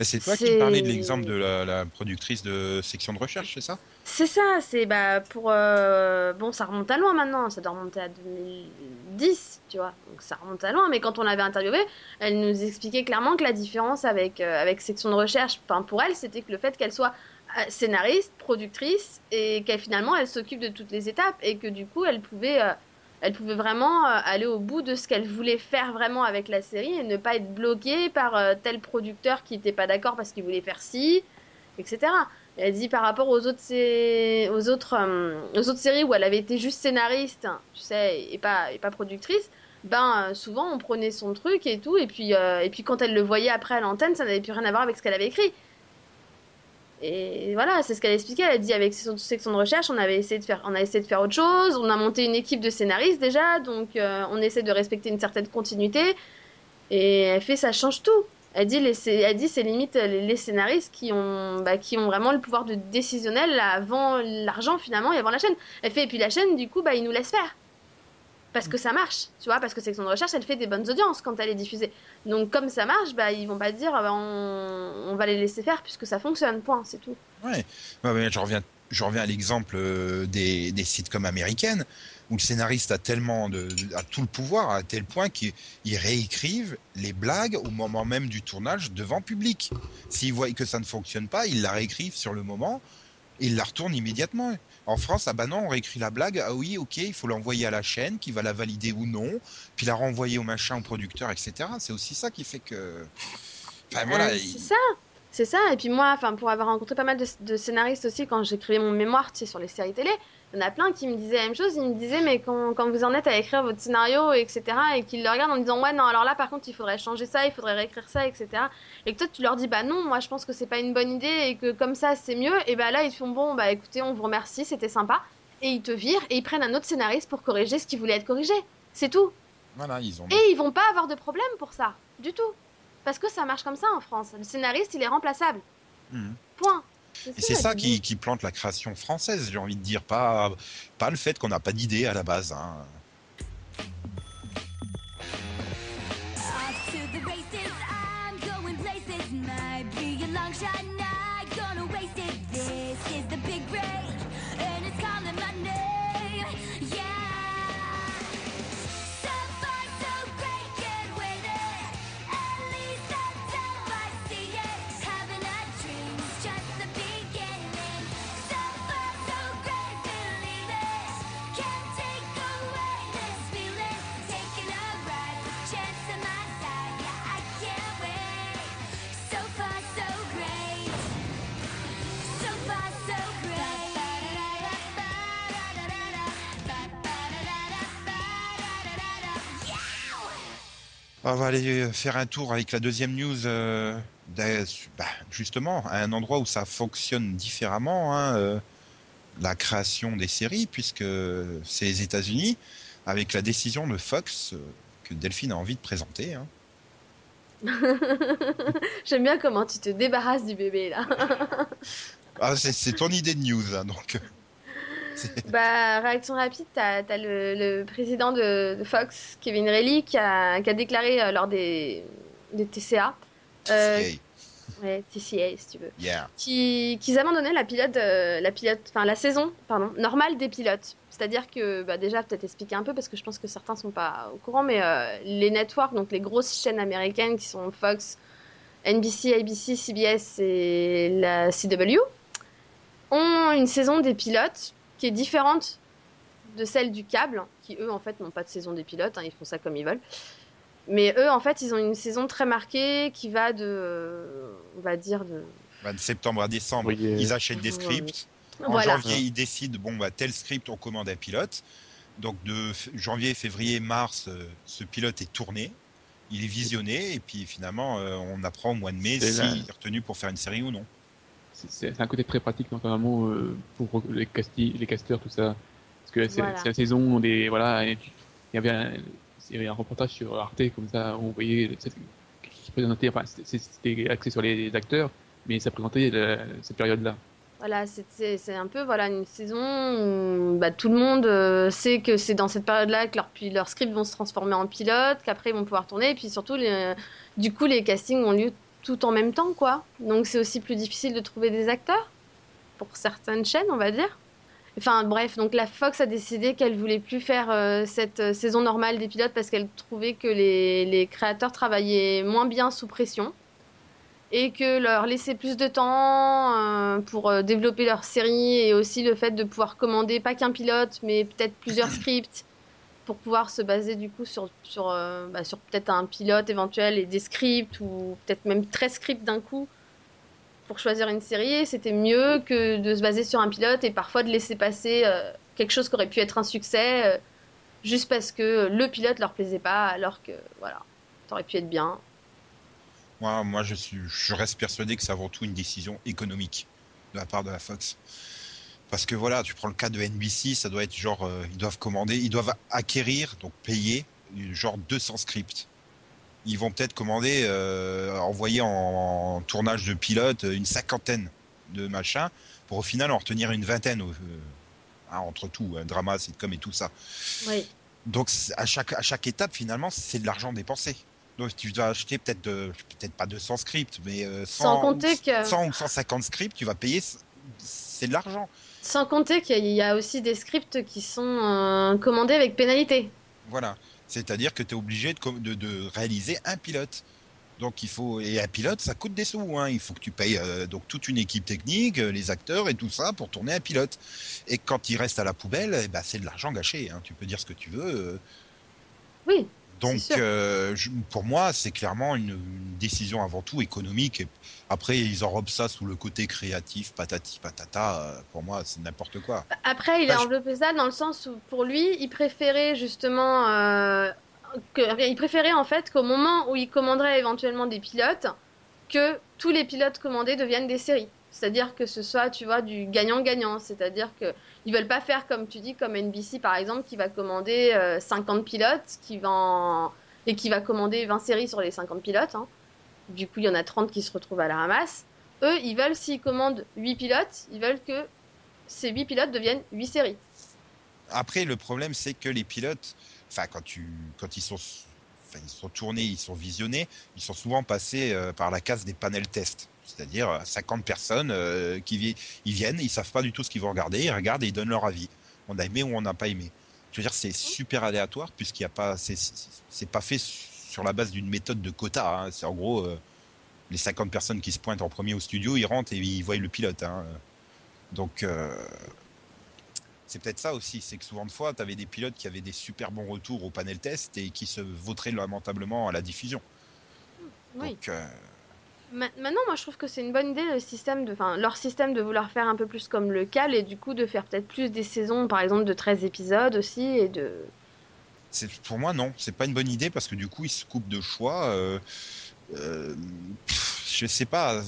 C'est toi qui parlais de l'exemple de la, la productrice de section de recherche, c'est ça? C'est ça, c'est bah pour euh, bon, ça remonte à loin maintenant, ça doit remonter à 2010, tu vois. Donc ça remonte à loin, mais quand on l'avait interviewée, elle nous expliquait clairement que la différence avec euh, avec section de recherche, enfin pour elle, c'était que le fait qu'elle soit euh, scénariste, productrice et qu'elle finalement elle s'occupe de toutes les étapes et que du coup elle pouvait euh, elle pouvait vraiment euh, aller au bout de ce qu'elle voulait faire vraiment avec la série et ne pas être bloquée par euh, tel producteur qui n'était pas d'accord parce qu'il voulait faire ci, etc. Et Elle dit par rapport aux autres, aux autres, euh, aux autres séries où elle avait été juste scénariste, tu sais, et pas, et pas productrice, ben souvent on prenait son truc et tout, et puis, et puis quand elle le voyait après à l'antenne, ça n'avait plus rien à voir avec ce qu'elle avait écrit. Et voilà, c'est ce qu'elle expliquait. Elle dit avec section section de recherche, on avait essayé de faire, on a essayé de faire autre chose. On a monté une équipe de scénaristes déjà, donc euh, on essaie de respecter une certaine continuité. Et elle fait, ça change tout. Elle dit, elle dit, c'est limite les, les scénaristes qui ont, bah, qui ont vraiment le pouvoir de décisionnel avant l'argent finalement et avant la chaîne. Elle fait, et puis la chaîne, du coup, bah, ils nous laissent faire. Parce que ça marche, tu vois, parce que section de recherche, elle fait des bonnes audiences quand elle est diffusée. Donc comme ça marche, bah, ils vont pas dire, bah, on, va les laisser faire puisque ça fonctionne, point, c'est tout. Ouais. Mais je reviens, je reviens à l'exemple euh, des, des sitcoms américaines où le scénariste a tellement de, a tout le pouvoir à tel point qu'ils ils réécrivent les blagues au moment même du tournage devant public. S'ils voient que ça ne fonctionne pas, ils la réécrivent sur le moment et ils la retournent immédiatement. En France, ah bah non, on réécrit la blague, ah oui, ok, il faut l'envoyer à la chaîne qui va la valider ou non, puis la renvoyer au machin, au producteur, etc. C'est aussi ça qui fait que. Enfin voilà. Euh, il- c'est ça, c'est ça. Et puis moi, enfin, pour avoir rencontré pas mal de, de scénaristes aussi quand j'écrivais mon mémoire, tu sais, sur les séries télé, il y en a plein qui me disaient la même chose. Ils me disaient, mais quand, quand vous en êtes à écrire votre scénario, etc., et qu'ils le regardent en disant, ouais, non, alors là, par contre, il faudrait changer ça, il faudrait réécrire ça, etc. Et que toi, tu leur dis, bah non, moi, je pense que c'est pas une bonne idée et que comme ça, c'est mieux. Et bah là, ils font, bon, bah écoutez, on vous remercie, c'était sympa. Et ils te virent et ils prennent un autre scénariste pour corriger ce qui voulait être corrigé. C'est tout. Voilà, ils ont. Et ils vont pas avoir de problème pour ça, du tout. Parce que ça marche comme ça en France. Le scénariste, il est remplaçable. Mhm. Point. Et c'est ça qui, qui plante la création française, j'ai envie de dire, pas, pas le fait qu'on n'a pas d'idée à la base. hein. On va aller faire un tour avec la deuxième news, euh, bah, justement, à un endroit où ça fonctionne différemment, hein, euh, la création des séries, puisque c'est les États-Unis, avec la décision de Fox euh, que Delphine a envie de présenter. hein. J'aime bien comment tu te débarrasses du bébé là. Ah, c'est- c'est ton idée de news, hein, donc. bah, réaction rapide, t'as as le, le président de, de Fox, Kevin Reilly, qui a, qui a déclaré euh, lors des, des TCA, euh, ouais, TCA si tu veux, Yeah. qui- qu'ils abandonnaient la pilote, euh, la pilote, enfin la saison, pardon, normale des pilotes. C'est-à-dire que, bah, déjà, peut-être expliquer un peu parce que je pense que certains sont pas au courant, mais euh, les networks, donc les grosses chaînes américaines qui sont Fox, NBC, ABC, CBS et la CW, ont une saison des pilotes qui est différente de celle du câble, qui eux en fait n'ont pas de saison des pilotes, hein, ils font ça comme ils veulent. Mais eux en fait ils ont une saison très marquée qui va de, euh, on va dire de, Bah, de septembre à décembre, Oui, euh, ils achètent des scripts. En voilà. janvier, ils décident, bon, bah, tel script, on commande un pilote. Donc, de janvier, février, mars, euh, ce pilote est tourné. Il est visionné. Et puis, finalement, euh, on apprend au mois de mai s'il la- est retenu pour faire une série ou non. C'est- un côté très pratique, notamment euh, pour les, casti les casteurs, tout ça. Parce que c'est Voilà. la saison des. Voilà, il y avait un, il y avait un reportage sur Arte, comme ça, où on voyait. qui présentait. Enfin, c'était- axé sur les acteurs, mais ça présentait la- cette période-là. Voilà, c'est- un peu voilà une saison où bah, tout le monde euh, sait que c'est dans cette période-là que leurs scripts vont se transformer en pilote, qu'après ils vont pouvoir tourner, et puis surtout, les- du coup, les castings ont lieu tout en même temps, quoi. Donc c'est aussi plus difficile de trouver des acteurs pour certaines chaînes, on va dire. Enfin bref, donc la Fox a décidé qu'elle voulait plus faire euh, cette euh, saison normale des pilotes parce qu'elle trouvait que les, les créateurs travaillaient moins bien sous pression et que leur laisser plus de temps euh, pour développer leur série et aussi le fait de pouvoir commander pas qu'un pilote mais peut-être plusieurs scripts pour pouvoir se baser du coup sur, sur, euh, bah, sur peut-être un pilote éventuel et des scripts ou peut-être même 13 scripts d'un coup pour choisir une série, c'était mieux que de se baser sur un pilote et parfois de laisser passer euh, quelque chose qui aurait pu être un succès euh, juste parce que le pilote leur plaisait pas alors que voilà, ça aurait pu être bien. Moi, moi je, suis, je reste persuadé que c'est avant tout une décision économique de la part de la Fox. Parce que voilà, tu prends le cas de NBC, ça doit être genre, euh, ils doivent commander, ils doivent acquérir, donc payer, genre 200 scripts. Ils vont peut-être commander, euh, envoyer en, en tournage de pilote une cinquantaine de machins, pour au final en retenir une vingtaine, euh, hein, entre tout, un drama, sitcom et tout ça. Oui. Donc à chaque, à chaque étape, finalement, c'est de l'argent dépensé. Donc tu dois acheter peut-être peut-être pas 200 scripts, mais euh, 100, Sans compter que- 100 ou 150 scripts, tu vas payer, c'est de l'argent. Sans compter qu'il y a aussi des scripts qui sont euh, commandés avec pénalité. Voilà. C'est-à-dire que tu es obligé de, com- de, de réaliser un pilote. Donc il faut et un pilote ça coûte des sous hein. il faut que tu payes euh, donc toute une équipe technique euh, les acteurs et tout ça pour tourner un pilote et quand il reste à la poubelle eh ben, c'est de l'argent gâché hein. tu peux dire ce que tu veux. Oui. Donc euh, je- pour moi c'est clairement une, une décision avant tout économique et après ils enrobent ça sous le côté créatif patati patata euh, pour moi c'est n'importe quoi Après, il Bah, a je- enveloppé ça dans le sens où, pour lui, il préférait justement. euh, que, il préférait en fait qu'au moment où il commanderait éventuellement des pilotes, que tous les pilotes commandés deviennent des séries. C'est-à-dire que ce soit, tu vois, du gagnant-gagnant. C'est-à-dire que ils veulent pas faire comme tu dis, comme NBC par exemple, qui va commander euh, 50 pilotes, qui va en- et qui va commander 20 séries sur les 50 pilotes. hein. Du coup, il y en a 30 qui se retrouvent à la ramasse. Eux, ils veulent, s'ils commandent 8 pilotes, ils veulent que ces 8 pilotes deviennent 8 séries. Après, le problème, c'est que les pilotes, enfin, quand ils, sont, enfin, ils sont tournés, ils sont visionnés, ils sont souvent passés euh, par la case des panels tests. C'est-à-dire euh, 50 personnes euh, qui vi- ils viennent, ils savent pas du tout ce qu'ils vont regarder, ils regardent et ils donnent leur avis. On a aimé ou on n'a pas aimé. Je veux dire, c'est super aléatoire puisqu'il n'y a pas, c'est- pas fait sur la base d'une méthode de quota. hein. C'est en gros euh, les 50 personnes qui se pointent en premier au studio, ils rentrent et ils voient le pilote. hein. Donc euh, c'est peut-être ça aussi, c'est que souvent de fois, tu avais des pilotes qui avaient des super bons retours au panel test et qui se vautraient lamentablement à la diffusion. Oui. Donc, euh, Maintenant, moi, je trouve que c'est une bonne idée le système enfin, leur système de vouloir faire un peu plus comme le cal et du coup de faire peut-être plus des saisons, par exemple de 13 épisodes aussi et pour moi, non, c'est pas une bonne idée parce que du coup, ils se coupent de choix. Euh, euh, je sais pas.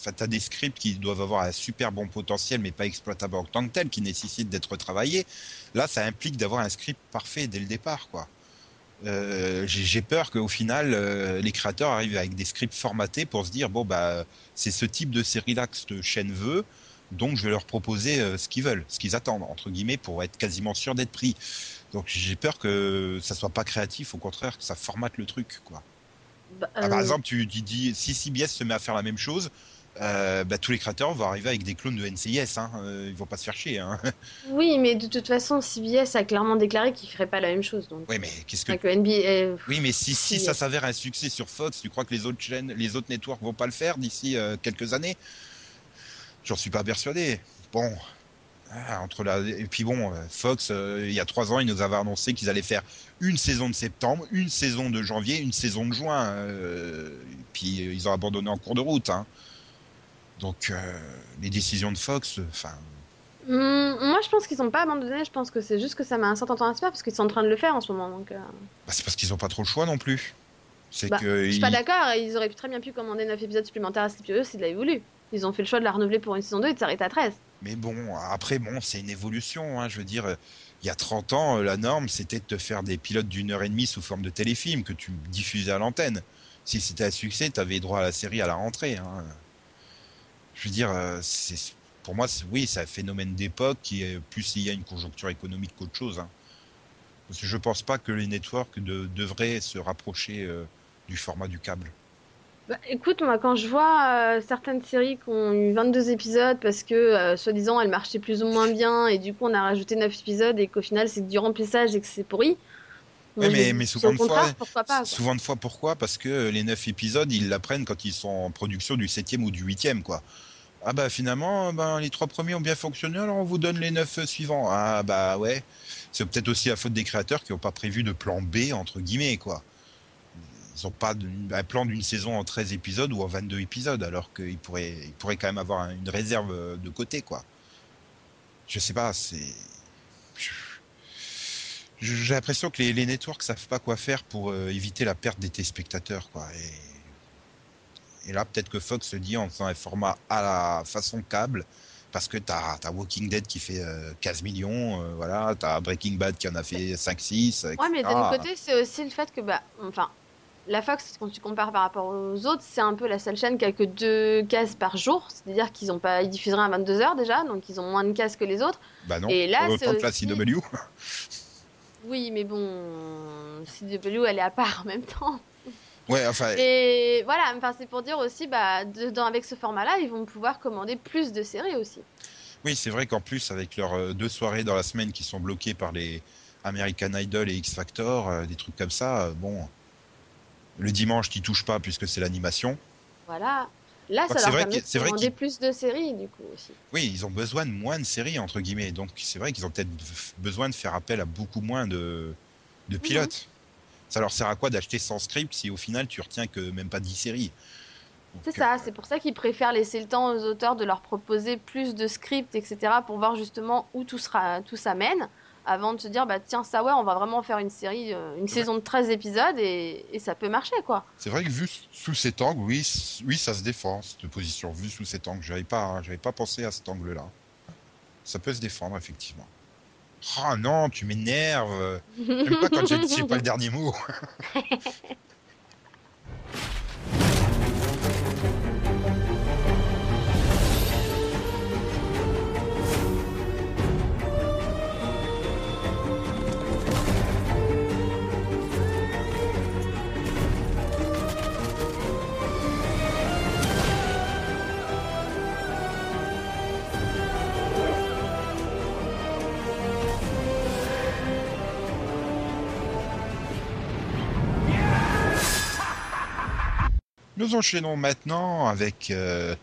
Enfin, t'as des scripts qui doivent avoir un super bon potentiel, mais pas exploitables en tant que tel, qui nécessitent d'être retravaillés. Là, ça implique d'avoir un script parfait dès le départ, quoi. Euh, j'ai peur qu'au final, euh, les créateurs arrivent avec des scripts formatés pour se dire bon bah c'est ce type de série-là que cette chaîne veut, donc je vais leur proposer euh, ce qu'ils veulent, ce qu'ils attendent entre guillemets pour être quasiment sûr d'être pris. Donc j'ai peur que ça soit pas créatif, au contraire que ça formate le truc quoi. Bah, Ah, par exemple, tu, tu dis si CBS se met à faire la même chose, euh, bah, tous les créateurs vont arriver avec des clones de NCIS, hein, euh, ils vont pas se faire chier. Hein. Oui, mais de toute façon, CBS a clairement déclaré qu'il ferait pas la même chose. Donc, oui mais qu'est-ce que que NBA. Oui, mais si, ça s'avère un succès sur Fox, tu crois que les autres chaînes, les autres networks vont pas le faire d'ici euh, quelques années? J'en suis pas persuadé. Bon, ah, entre la et puis bon, euh, Fox, euh, il y a trois ans, ils nous avaient annoncé qu'ils allaient faire une saison de septembre, une saison de janvier, une saison de juin. euh, et puis euh, ils ont abandonné en cours de route. Hein. Donc euh, les décisions de Fox, enfin. Hmm, moi, je pense qu'ils sont pas abandonnés. Je pense que c'est juste que ça met un certain temps à se faire parce qu'ils sont en train de le faire en ce moment. Donc, euh, bah, c'est parce qu'ils ont pas trop le choix non plus. C'est Bah, que je suis ils- pas d'accord. Ils auraient très bien pu commander 9 épisodes supplémentaires à Hollow s'ils l'avaient voulu. Ils ont fait le choix de la renouveler pour une saison 2 et de s'arrêter à 13. Mais bon, après, bon, c'est une évolution. Hein, je veux dire, il y a 30 ans, euh, la norme, c'était de te faire des pilotes d'une heure et demie sous forme de téléfilm que tu diffusais à l'antenne. Si c'était un succès, tu avais droit à la série à la rentrée. Hein. Je veux dire, euh, c'est, pour moi, oui, c'est un phénomène d'époque qui est plus lié à une conjoncture économique qu'autre chose. Hein. Parce que je pense pas que les networks de- devraient se rapprocher euh, du format du câble. Bah, écoute, moi, quand je vois euh, certaines séries qui ont eu 22 épisodes parce que, euh, soi-disant, elles marchaient plus ou moins bien et du coup, on a rajouté 9 épisodes et qu'au final, c'est du remplissage et que c'est pourri. Ouais, mais- souvent de fois, pas. Souvent de fois, pourquoi? Parce que les neuf épisodes, ils l'apprennent quand ils sont en production du septième ou du huitième, quoi. Ah bah finalement, ben, les trois premiers ont bien fonctionné, alors on vous donne les neuf suivants. Ah bah ouais. C'est peut-être aussi la faute des créateurs qui n'ont pas prévu de plan B, entre guillemets, quoi. Ils n'ont pas un plan d'une saison en 13 épisodes ou en 22 épisodes, alors qu'ils pourraient, quand même avoir une réserve euh, de côté, quoi. Je sais pas, c'est... J'ai l'impression que les, les networks savent pas quoi faire pour euh, éviter la perte des téléspectateurs, quoi. Et là, peut-être que Fox se dit en faisant un format à la façon câble, parce que t'as as Walking Dead qui fait euh, 15 millions, euh, voilà, t'as Breaking Bad qui en a fait 5-6. Ouais, mais d'un côté, c'est aussi le fait que, bah, enfin, la Fox, quand tu compares par rapport aux autres, c'est un peu la seule chaîne qui a que deux cases par jour. C'est-à-dire qu'ils ont pas, ils diffuseraient à 22h déjà, donc ils ont moins de cases que les autres. Bah non, Et là, autant c'est que la aussi- CW. Oui, mais bon, CW, elle est à part en même temps. Ouais, enfin, Et voilà, enfin, c'est pour dire aussi, bah, avec ce format-là, ils vont pouvoir commander plus de séries aussi. oui, c'est vrai qu'en plus, avec leurs euh, deux soirées dans la semaine qui sont bloquées par les American Idol et X Factor, euh, des trucs comme ça, euh, bon, le dimanche, t'y touches pas puisque c'est l'animation. Voilà. Là, ça leur vrai permet de commander plus de séries, du coup, aussi. Oui, ils ont besoin de moins de séries, entre guillemets. Donc, c'est vrai qu'ils ont peut-être besoin de faire appel à beaucoup moins de, de pilotes. Ça leur sert à quoi d'acheter 100 scripts si au final tu retiens que même pas 10 séries? C'est ça, euh, c'est pour ça qu'ils préfèrent laisser le temps aux auteurs de leur proposer plus de scripts, etc., pour voir justement où tout, sera, tout s'amène, avant de se dire, bah tiens, ça ouais, on va vraiment faire une série, euh, une saison de 13 épisodes, et, et ça peut marcher, quoi. C'est vrai que vu sous cet angle, oui, oui, ça se défend cette position. Vu sous cet angle, j'avais pas, hein, j'avais pas pensé à cet angle-là. Ça peut se défendre effectivement. Ah non, tu m'énerves. J'aime pas quand j'ai pas le dernier mot. Nous enchaînons maintenant avec euh,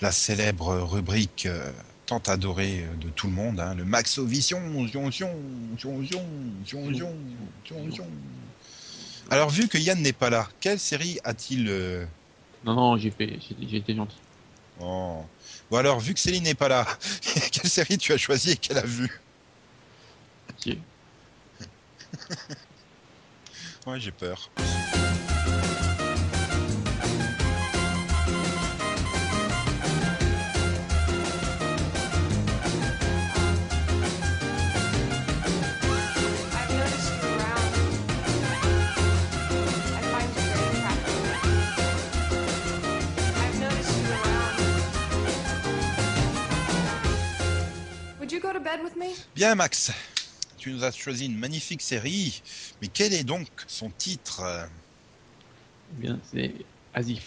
la célèbre rubrique euh, tant adorée euh, de tout le monde, hein, le Maxovision. Alors, vu que Yann n'est pas là, quelle série a-t-il. Non, non, j'ai fait... été gentil. Oh. Ou alors, vu que Céline n'est pas là, quelle série tu as choisi et qu'elle a vue? Si. Ouais, j'ai peur. You go to bed with me? Bien, Max, tu nous as choisi une magnifique série, mais quel est donc son titre? Eh bien, c'est Asif.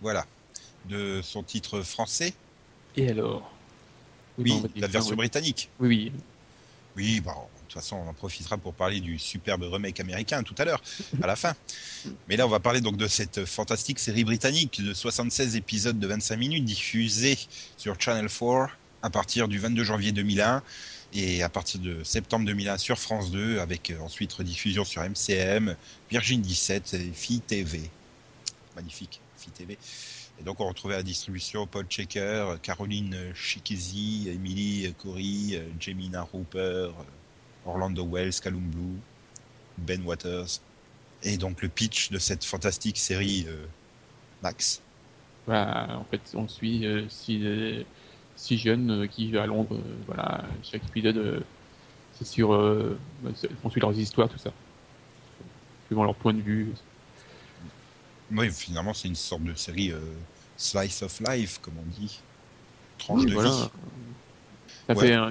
Voilà, de son titre français Et alors? Oui, non, la version oui. britannique. Oui, oui. Oui, bah, de toute façon, on en profitera pour parler du superbe remake américain tout à l'heure, à la fin. Mais là, on va parler donc de cette fantastique série britannique de 76 épisodes de 25 minutes diffusée sur Channel 4 à partir du 22 janvier 2001 et à partir de septembre 2001 sur France 2 avec euh, ensuite rediffusion sur MCM, Virgin 17 et Fi TV. Magnifique, Fi TV. Et donc on retrouvait à la distribution Paul Checker, Caroline Chikizi, Emily Corey, Jemina Hooper, Orlando Wells, Callum Blue, Ben Waters. Et donc le pitch de cette fantastique série euh, Max. Voilà, en fait, on suit euh, euh, six jeunes euh, qui vivent à Londres. euh, voilà, chaque épisode, euh, c'est sur. Bah, c'est- on suit leurs histoires, tout ça. Suivant leur point de vue. Oui, finalement c'est une sorte de série slice of life, comme on dit. Tranche Oui, de voilà. vie. Ça Ouais. fait un-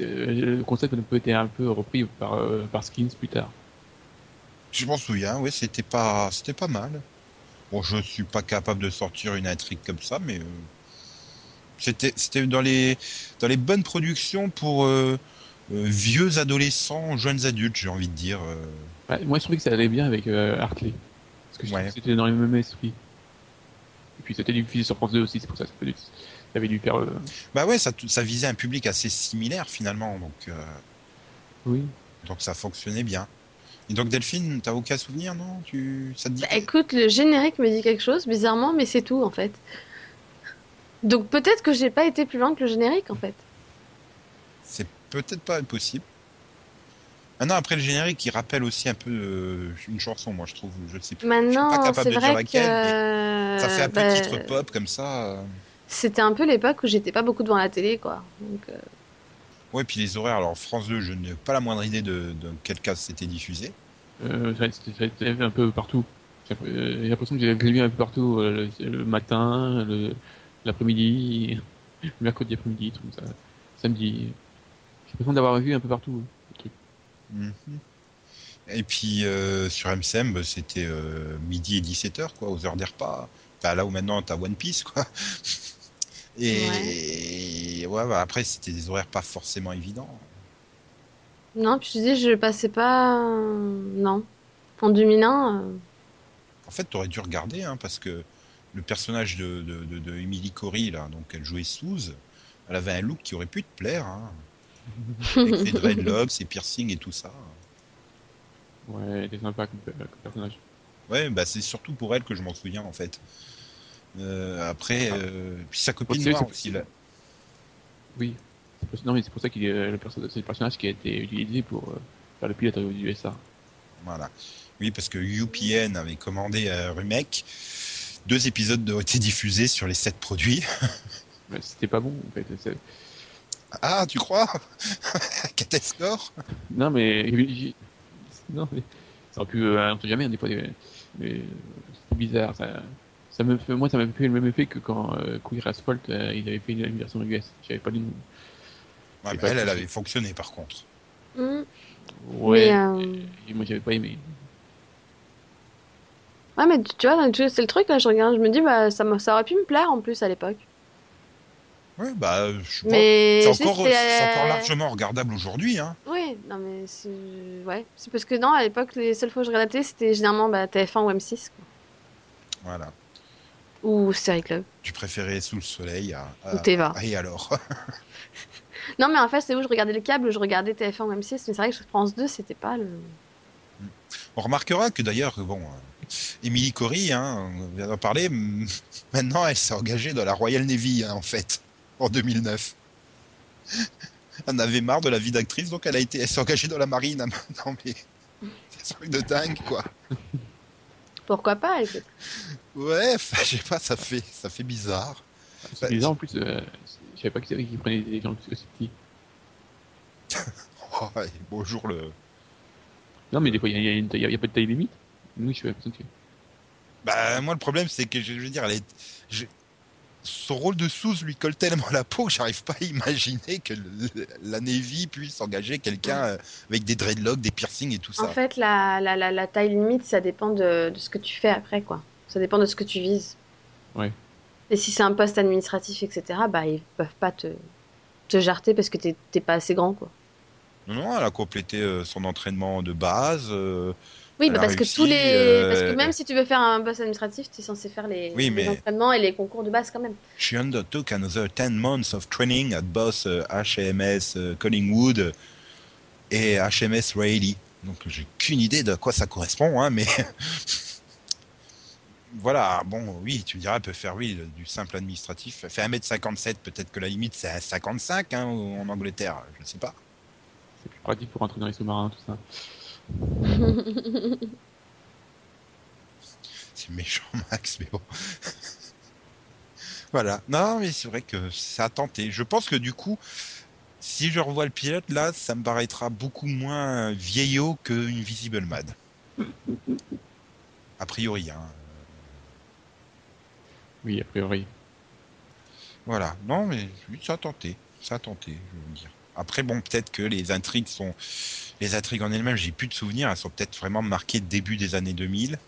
le concept a peut être un peu repris par, euh, par Skins plus tard. Je m'en souviens, oui, c'était pas, c'était pas mal. Bon, je suis pas capable de sortir une intrigue comme ça, mais euh, c'était, c'était dans les, dans les bonnes productions pour euh, euh, vieux adolescents, jeunes adultes, j'ai envie de dire. euh. Ouais, moi, je trouvais que ça allait bien avec euh, Hartley. Parce que je trouvais Ouais. que c'était dans le même esprit. Et puis, c'était diffusé sur France 2 aussi, c'est pour ça que ça, avait dû faire. euh, Bah ouais, ça, ça visait un public assez similaire finalement, donc, euh, Oui. donc ça fonctionnait bien. Et donc Delphine, t'as aucun souvenir, non? Tu, ça te dit Bah, écoute, le générique me dit quelque chose, bizarrement, mais c'est tout en fait. Donc peut-être que j'ai pas été plus loin que le générique en fait. C'est peut-être pas impossible. Ah non, après le générique, il rappelle aussi un peu euh, une chanson, moi je trouve. Je sais plus. Maintenant, capable c'est de dire vrai laquelle, que Ça fait un peu bah, titre pop comme ça. euh. C'était un peu l'époque où j'étais pas beaucoup devant la télé, quoi. Donc, euh, Ouais, puis les horaires. Alors France 2, je n'ai pas la moindre idée de, de quel cas c'était diffusé. Euh, ça, a été un peu partout. J'ai euh, l'impression que j'ai vu un peu partout euh, le, le matin, le- l'après-midi, le mercredi après-midi, tout ça. Samedi. J'ai l'impression d'avoir vu un peu partout hein, le truc. Mhm. Et puis euh, sur MCM, bah, c'était euh, midi et 17h, quoi, aux heures des repas. Enfin, là où maintenant t'as One Piece, quoi. Et ouais, bah, après, c'était des horaires pas forcément évidents. Non, puis je dis, je passais pas. euh, Non. En 2001. euh, En fait, t'aurais dû regarder, hein, parce que le personnage de, de, de, de Emily Corey, là, donc elle jouait Suze, elle avait un look qui aurait pu te plaire, hein, avec les dreadlocks, ses piercings et tout ça. Ouais, elle était sympa comme, comme personnage. Ouais, bah c'est surtout pour elle que je m'en souviens en fait. Euh, après, Ah. euh, puis sa copine noire aussi là. Oui. C'est pour- Non, mais c'est pour ça qu'il est euh, le, perso- c'est le personnage qui a été utilisé pour euh, faire le pilote du USA. Voilà. Oui, parce que UPN avait commandé un remake. Deux épisodes ont été diffusés sur les sept produits. Mais c'était pas bon, en fait. C'est- Ah, tu crois? Catescore Non, mais. Non, mais. Ça aurait pu. euh, on sait jamais, hein, des fois. Mais. C'était bizarre. Ça... Ça me fait... Moi, ça m'a fait le même effet que quand euh, Queer Asphalt, euh, il avait fait une version US. J'avais pas nom. Ouais, C'est Elle, elle avait fonctionné par contre. hmm. Ouais. Mais, euh, et moi, j'avais pas aimé. Ouais, mais tu tu vois, c'est le truc, là, je regarde, je me dis, bah, ça, ça aurait pu me plaire en plus à l'époque. Ouais, bah, je. Mais. C'est encore, euh, largement regardable aujourd'hui. Hein. Oui, non, mais c'est. Ouais. C'est parce que non, à l'époque, les seules fois que je regardais c'était généralement bah, TF1 ou M6. quoi. Voilà. Ou Série Club. Tu préférais Sous le soleil à. à- Ou Teva. Ah, et alors? Non, mais en fait, c'est où je regardais le câble, je regardais TF1 ou M6, mais c'est vrai que France 2, c'était pas le. On remarquera que d'ailleurs, bon, Émilie Cory, hein, on vient d'en parler, maintenant elle s'est engagée dans la Royal Navy, hein, en fait, en 2009. Elle en avait marre de la vie d'actrice, donc elle a été, elle s'est engagée dans la marine. hein, Non mais, c'est un truc de dingue, quoi. Pourquoi pas écoute. Ouais, je sais pas, ça fait, ça fait bizarre. C'est bizarre en plus, euh, je savais pas qu'ils savaient qu'ils prenaient des gens aussi petits. Oh, bonjour le. Non, mais des fois, il n'y a pas de taille limite. Oui, je l'impression que. Bah, moi, le problème, c'est que je veux dire, elle est, je- son rôle de sous lui colle tellement à la peau que j'arrive pas à imaginer que le- la Navy puisse engager quelqu'un euh, avec des dreadlocks, des piercings et tout ça. En fait, la, la, la, la taille limite, ça dépend de, de ce que tu fais après, quoi. Ça dépend de ce que tu vises. Ouais. Et si c'est un poste administratif, etc., bah, ils peuvent pas te, te jarter parce que t'es t'es pas assez grand, quoi. Non, non, elle a complété euh, son entraînement de base. euh, Oui, bah que tous les. euh, Parce que même si tu veux faire un poste administratif, tu es censé faire les, Oui, les mais- entraînements et les concours de base quand même. She undertook another 10 months of training at both euh, HMS euh, Collingwood et HMS Raleigh. Donc j'ai qu'une idée de quoi ça correspond, hein, mais voilà, bon, oui, tu me diras, elle peut faire oui, du simple administratif. Elle fait 1m57, peut-être que la limite c'est à 55 hein, en Angleterre, je sais pas. C'est plus pratique pour rentrer dans les sous-marins, tout ça. C'est méchant, Max, mais bon. voilà. Non, mais c'est vrai que ça a tenté. Je pense que du coup, si je revois le pilote, là, ça me paraîtra beaucoup moins vieillot que Invisible Mad. A priori, hein. Oui, a priori. Voilà. Non, mais ça a tenté. Ça a tenté, je veux dire. Après, bon, peut-être que les intrigues sont. Les intrigues en elles-mêmes, j'ai plus de souvenirs. Elles sont peut-être vraiment marquées début des années 2000.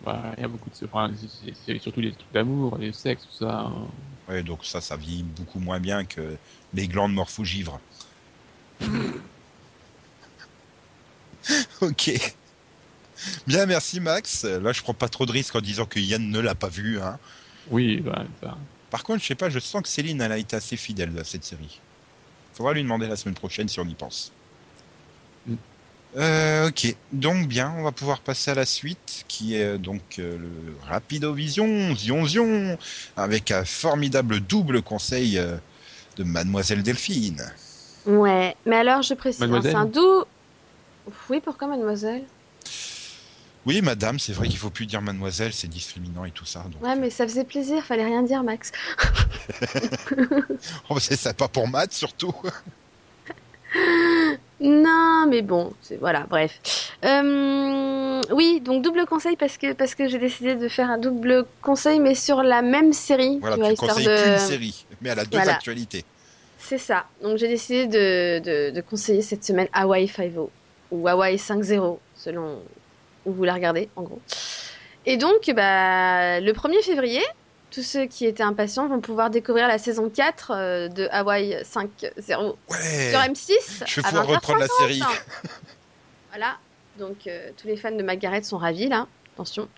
Bah, Il y a beaucoup de. Enfin, c'est- surtout les trucs d'amour, les sexes, tout ça. hein. Ouais, donc ça, ça vieillit beaucoup moins bien que les glandes morphogivres. ok. Bien, merci Max. Là, je prends pas trop de risques en disant que Yann ne l'a pas vu. Hein. Oui, bah, ça. Par contre, je sais pas, je sens que Céline, elle a été assez fidèle à cette série. Faudra lui demander la semaine prochaine si on y pense. Mm. Euh, ok, donc bien, on va pouvoir passer à la suite, qui est donc euh, le Rapidovision, Zion Zion, avec un formidable double conseil euh, de Mademoiselle Delphine. Ouais, mais alors je précise, c'est un doux. Oui, pourquoi mademoiselle? Oui, madame, c'est vrai qu'il faut plus dire mademoiselle, c'est discriminant et tout ça. Donc, Ouais, mais ça faisait plaisir, fallait rien dire, Max. Oh, c'est sympa pour Matt surtout. Non, mais bon, voilà, bref. Euh, oui, donc double conseil parce que parce que j'ai décidé de faire un double conseil, mais sur la même série. Voilà, tu vois, tu histoire conseilles de- qu'une série, mais elle a deux Voilà. actualités. C'est ça. Donc j'ai décidé de, de, de conseiller cette semaine Hawaii 5.0 ou Hawaii 5.0 selon vous la regardez en gros. Et donc bah, le 1er février, tous ceux qui étaient impatients vont pouvoir découvrir la saison 4 euh, de Hawaii 5.0 Ouais. sur M6. Je vais pouvoir 20h30. reprendre la série. Voilà. Donc euh, tous les fans de Margaret sont ravis là. Attention.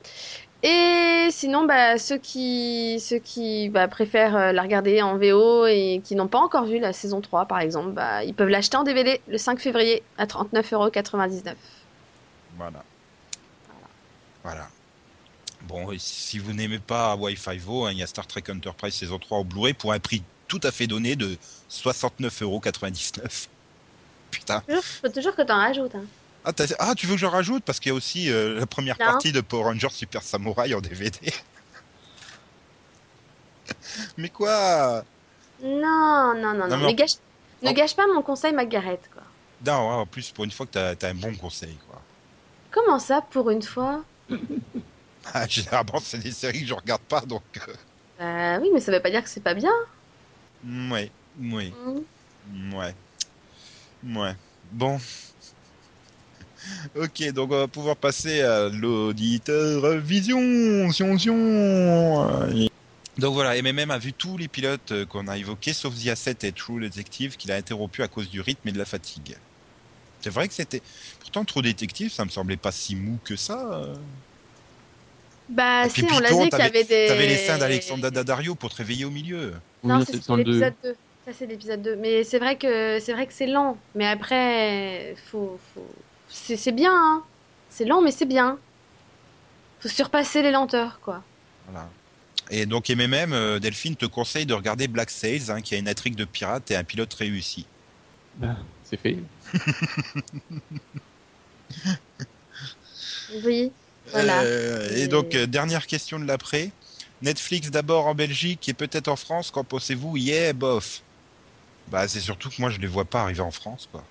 Et sinon, bah, ceux qui, ceux qui bah, préfèrent euh, la regarder en VO et qui n'ont pas encore vu la saison 3, par exemple, bah, ils peuvent l'acheter en DVD le 5 février à 39,99€. Voilà. Voilà. Bon, si vous n'aimez pas Wi-Fi Vo, hein, il y a Star Trek Enterprise saison 3 au Blu-ray pour un prix tout à fait donné de 69,99€. Putain. Faut toujours que t'en rajoutes. Hein. Ah, ah, tu veux que je rajoute? Parce qu'il y a aussi euh, la première Non. partie de Power Rangers Super Samurai en DVD. Mais quoi? Non, non, non, Non, non. gâche, ne en- gâche pas mon conseil Margaret, quoi. Non, ouais, en plus, pour une fois que t'as as un bon conseil, quoi. Comment ça, pour une fois? Ah, généralement, c'est des séries que je regarde pas, donc... euh, Bah oui, mais ça veut pas dire que c'est pas bien. Ouais, ouais. Hmm. Ouais. Ouais. Bon. Ok, donc on va pouvoir passer à l'auditeur vision, sion, sion. Donc voilà, MMM a vu tous les pilotes euh, qu'on a évoqués, sauf The Asset et True Detective, qu'il a interrompu à cause du rythme et de la fatigue. C'est vrai que c'était... Pourtant, True Detective, ça me semblait pas si mou que ça. euh. Bah Et si, puis on l'a dit qu'il y avait des... T'avais les seins d'Alexandre Daddario pour te réveiller au milieu. Non, c'est l'épisode 2. Ça c'est l'épisode 2. Mais c'est vrai que c'est vrai que c'est lent. Mais après, faut, faut... c'est c'est bien. Hein. C'est lent, mais c'est bien. Faut surpasser les lenteurs, quoi. Voilà. Et donc MMM, euh, Delphine te conseille de regarder Black Sails, hein, qui a une intrigue de pirate et un pilote réussi. Bah, c'est fait. Oui. Voilà. Euh, et donc, euh, dernière question de l'après. Netflix d'abord en Belgique et peut-être en France, qu'en pensez-vous Yeah, bof. Bah, c'est surtout que moi, je les vois pas arriver en France, quoi.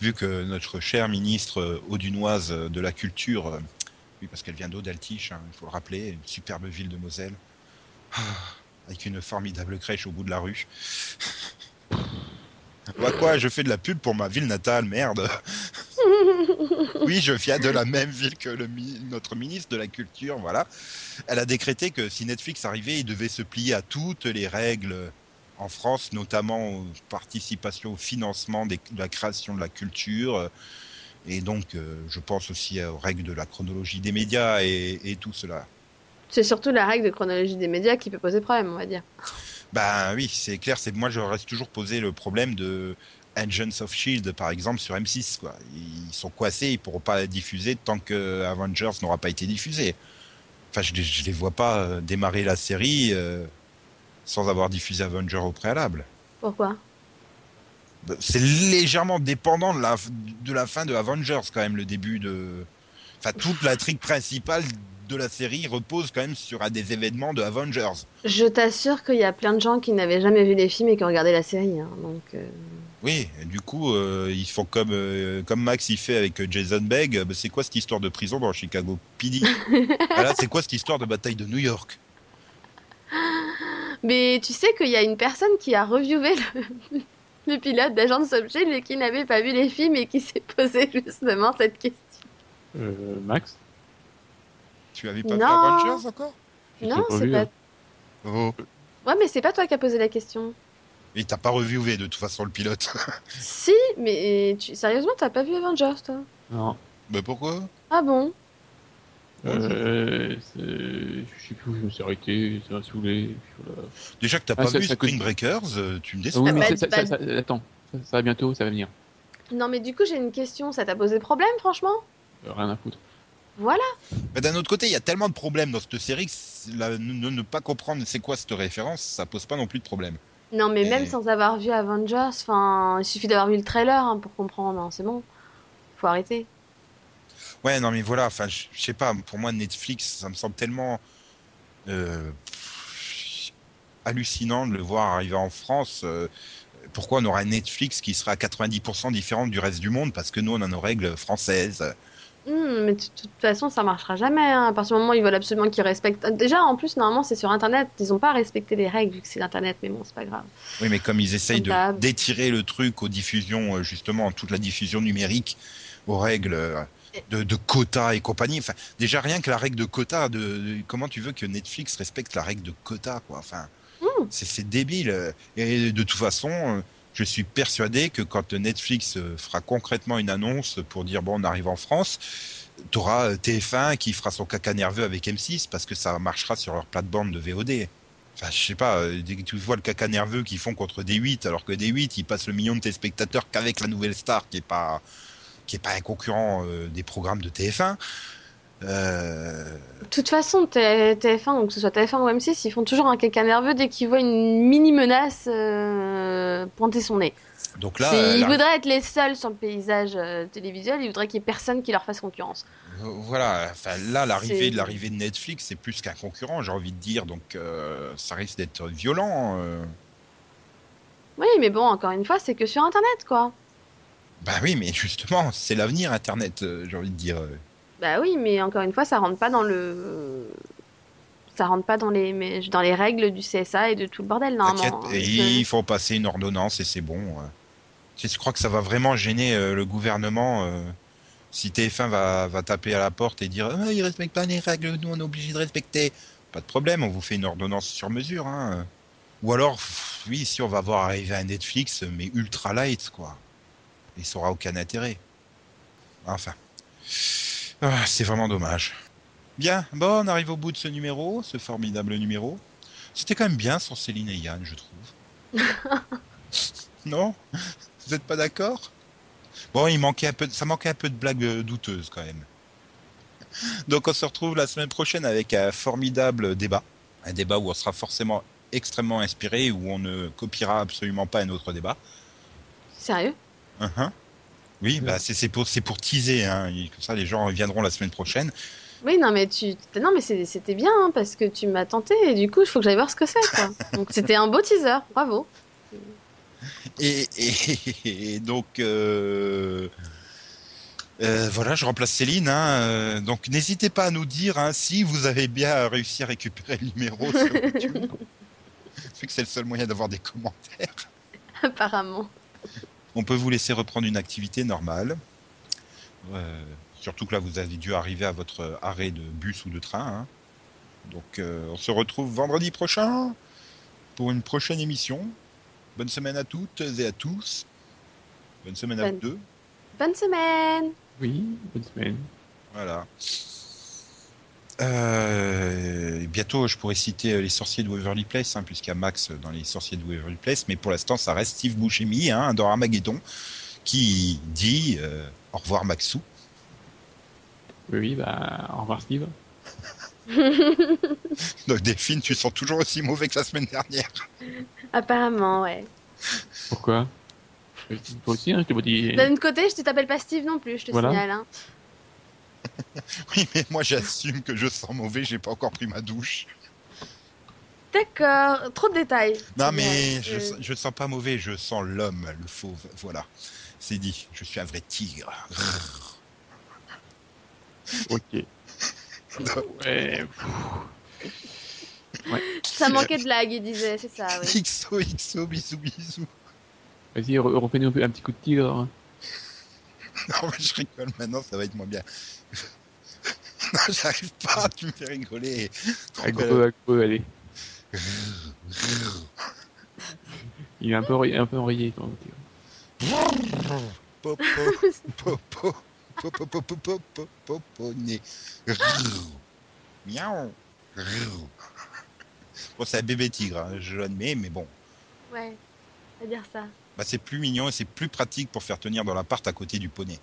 Vu que notre chère ministre euh, audunoise de la culture, euh, oui, parce qu'elle vient d'Audaltiche, hein, il faut le rappeler, une superbe ville de Moselle, Ah, avec une formidable crèche au bout de la rue. Bah quoi, je fais de la pub pour ma ville natale, merde. Oui, je viens de la même ville que le notre ministre de la Culture, voilà. Elle a décrété que si Netflix arrivait, il devait se plier à toutes les règles en France, notamment aux participations au financement des- de la création de la culture. Et donc, euh, je pense aussi aux règles de la chronologie des médias et, et tout cela. C'est surtout la règle de chronologie des médias qui peut poser problème, on va dire. Ben oui, c'est clair. C'est moi, je reste toujours posé le problème de Agents of Shield, par exemple, sur M6. Quoi. Ils sont coincés, ils pourront pas diffuser tant que Avengers n'aura pas été diffusé. Enfin, je, les- je les vois pas euh, démarrer la série euh, sans avoir diffusé Avengers au préalable. Pourquoi? Ben, C'est légèrement dépendant de la, de la fin de Avengers, quand même, le début de. Enfin, toute la trique principale de la série repose quand même sur un des événements de Avengers. Je t'assure qu'il y a plein de gens qui n'avaient jamais vu les films et qui ont regardé la série. hein, donc, euh, Oui, du coup, euh, ils font comme, euh, comme Max il fait avec Jason Begg. Bah, c'est quoi cette histoire de prison dans Chicago? PD Ah Là, c'est quoi cette histoire de bataille de New York? Mais tu sais qu'il y a une personne qui a reviewé le, le pilote d'Agent Shield et qui n'avait pas vu les films et qui s'est posé justement cette question. Euh, Max Tu avais pas vu. Avengers encore? Non, c'est pas. hein. Oh. Ouais, mais c'est pas toi qui as posé la question. Et t'as pas reviewé de toute façon le pilote. Si, mais tu... sérieusement, t'as pas vu Avengers, toi? Non. bah pourquoi? Ah bon? Euh, je sais plus où je me suis arrêté, ça m'a saoulé. voilà. Déjà que t'as Ah, pas ça- vu ça Spring Breakers, euh, tu me Ah déçois. oui, Ah, mais bah, ça, ça- bah- ça- attends, ça, ça va bientôt, ça va venir. Non, mais du coup, j'ai une question. Ça t'a posé problème, franchement? Rien à foutre. Voilà. Mais d'un autre côté, il y a tellement de problèmes dans cette série que la- ne, pas comprendre c'est quoi cette référence, ça pose pas non plus de problème. Non, mais Et- même sans avoir vu Avengers, enfin, il suffit d'avoir vu le trailer hein, pour comprendre. hein, C'est bon. Faut arrêter. Ouais, non, mais voilà, enfin, je sais pas, pour moi, Netflix, ça me semble tellement euh, hallucinant de le voir arriver en France. euh, pourquoi on aurait un Netflix qui serait à 90% différent du reste du monde Parce que nous, on a nos règles françaises. Hmm, mais de toute façon, ça marchera jamais. hein. À partir du moment où ils veulent absolument qu'ils respectent. Déjà, en plus, normalement, c'est sur Internet. Ils ont pas respecté les règles vu que c'est l'Internet, mais bon, c'est pas grave. Oui, mais comme ils essayent de d'étirer le truc aux diffusions, euh, justement, toute la diffusion numérique, aux règles euh, de, de quotas et compagnie. Enfin, déjà, rien que la règle de quota, de, de- comment tu veux que Netflix respecte la règle de quota, quoi. Enfin, Hmm. c'est c'est débile. euh. Et de toute façon, je suis persuadé que quand Netflix euh, fera concrètement une annonce pour dire bon, on arrive en France, t'auras euh, TF1 qui fera son caca nerveux avec M6 parce que ça marchera sur leur plate-bande de VOD. Enfin, je sais pas, euh, tu vois le caca nerveux qu'ils font contre D8, alors que D8, ils passent le million de téléspectateurs qu'avec la nouvelle star, qui est pas, un concurrent des programmes de TF1. Euh, De toute façon, T- TF1, donc que ce soit TF1 ou M6, ils font toujours un caca nerveux dès qu'ils voient une mini menace euh, pointer son nez. donc là, euh, ils voudraient être les seuls sur le paysage euh, télévisuel, ils voudraient qu'il y ait personne qui leur fasse concurrence. Voilà, enfin là l'arrivée l'arrivée de Netflix c'est plus qu'un concurrent, j'ai envie de dire, donc ça risque d'être violent. Oui, mais bon, encore une fois, c'est que sur Internet, quoi. Bah oui, mais justement, c'est l'avenir Internet, j'ai envie de dire. Bah oui, mais encore une fois, ça rentre pas dans le. Ça rentre pas dans les, mais dans les règles du CSA et de tout le bordel, normalement. et hein. il faut passer une ordonnance et c'est bon. euh. Tu sais, je crois que ça va vraiment gêner euh, le gouvernement euh, si TF1 va, va taper à la porte et dire ah, ils respectent pas les règles, nous on est obligé de respecter. Pas de problème, on vous fait une ordonnance sur mesure. Hein. Ou alors, pff, oui, si on va voir arriver un Netflix, mais ultra light, quoi. Et ça aura aucun intérêt. Enfin. Ah, c'est vraiment dommage. Bien, bon, on arrive au bout de ce numéro, ce formidable numéro. C'était quand même bien sur Céline et Yann, je trouve. non? Vous n'êtes pas d'accord? Bon, il manquait un peu, de- ça manquait un peu de blagues euh, douteuses quand même. Donc on se retrouve la semaine prochaine avec un formidable débat. Un débat où on sera forcément extrêmement inspiré, où on ne copiera absolument pas un autre débat. Sérieux? Uhum. Oui, bah c'est pour, teaser, hein. Comme ça les gens reviendront la semaine prochaine. Oui, non, mais tu, non, mais c'est- c'était bien hein, parce que tu m'as tenté et du coup, il faut que j'aille voir ce que c'est. Donc, c'était un beau teaser. Bravo. Et, et- et donc, euh, euh, voilà, je remplace Céline. hein, euh, donc, n'hésitez pas à nous dire hein, si vous avez bien réussi à récupérer le numéro sur YouTube. Vu que c'est le seul moyen d'avoir des commentaires. Apparemment. On peut vous laisser reprendre une activité normale. Euh, surtout que là, vous avez dû arriver à votre arrêt de bus ou de train. hein. Donc, euh, on se retrouve vendredi prochain pour une prochaine émission. Bonne semaine à toutes et à tous. Bonne semaine à Bonne- vous deux. Bonne semaine. Oui, bonne semaine. Voilà. Euh, bientôt, je pourrais citer euh, les sorciers de Waverly Place, hein, puisqu'il y a Max dans les sorciers de Waverly Place, mais pour l'instant, ça reste Steve Buscemi hein, dans Armageddon, qui dit euh, au revoir Maxou. Oui, oui, bah, au revoir Steve. Donc Delphine, tu sens toujours aussi mauvais que la semaine dernière. Apparemment, ouais. Pourquoi? Toi aussi, hein, je dit. D'un autre côté, je te t'appelle pas Steve non plus, je te Voilà. signale. Hein. Oui, mais moi j'assume que je sens mauvais, j'ai pas encore pris ma douche. D'accord, trop de détails. Non, mais je, Euh, je sens pas mauvais, je sens l'homme, le fauve. Voilà, c'est dit, je suis un vrai tigre. Ok. ouais. Ça manquait de blague, il disait, c'est ça, oui. XO, XO, bisous, bisous. Vas-y, re- refais-nous un, un petit coup de tigre. hein. Non, mais je rigole maintenant, ça va être moins bien. non, j'arrive pas, tu me fais rigoler. Euh, gros, avec gros, allez. Il est un peu, enrayé- un peu enrayé. Popo, popo, popo, popo, popo, popo, né. Miaou. Bon, c'est un bébé tigre, hein, je l'admets, mais bon. Ouais, à dire ça. Bah, c'est plus mignon et c'est plus pratique pour faire tenir dans l'appart à côté du poney.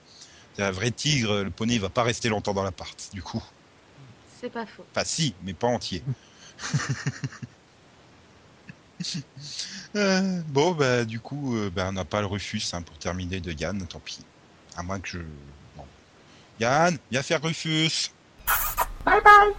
C'est un vrai tigre, le poney il va pas rester longtemps dans l'appart, du coup. C'est pas faux. Enfin, si, mais pas entier. Euh, bon, bah, du coup, euh, bah, on n'a pas le refus hein, pour terminer de Yann, tant pis. À moins que je. Bon. Yann, viens faire Rufus Bye bye.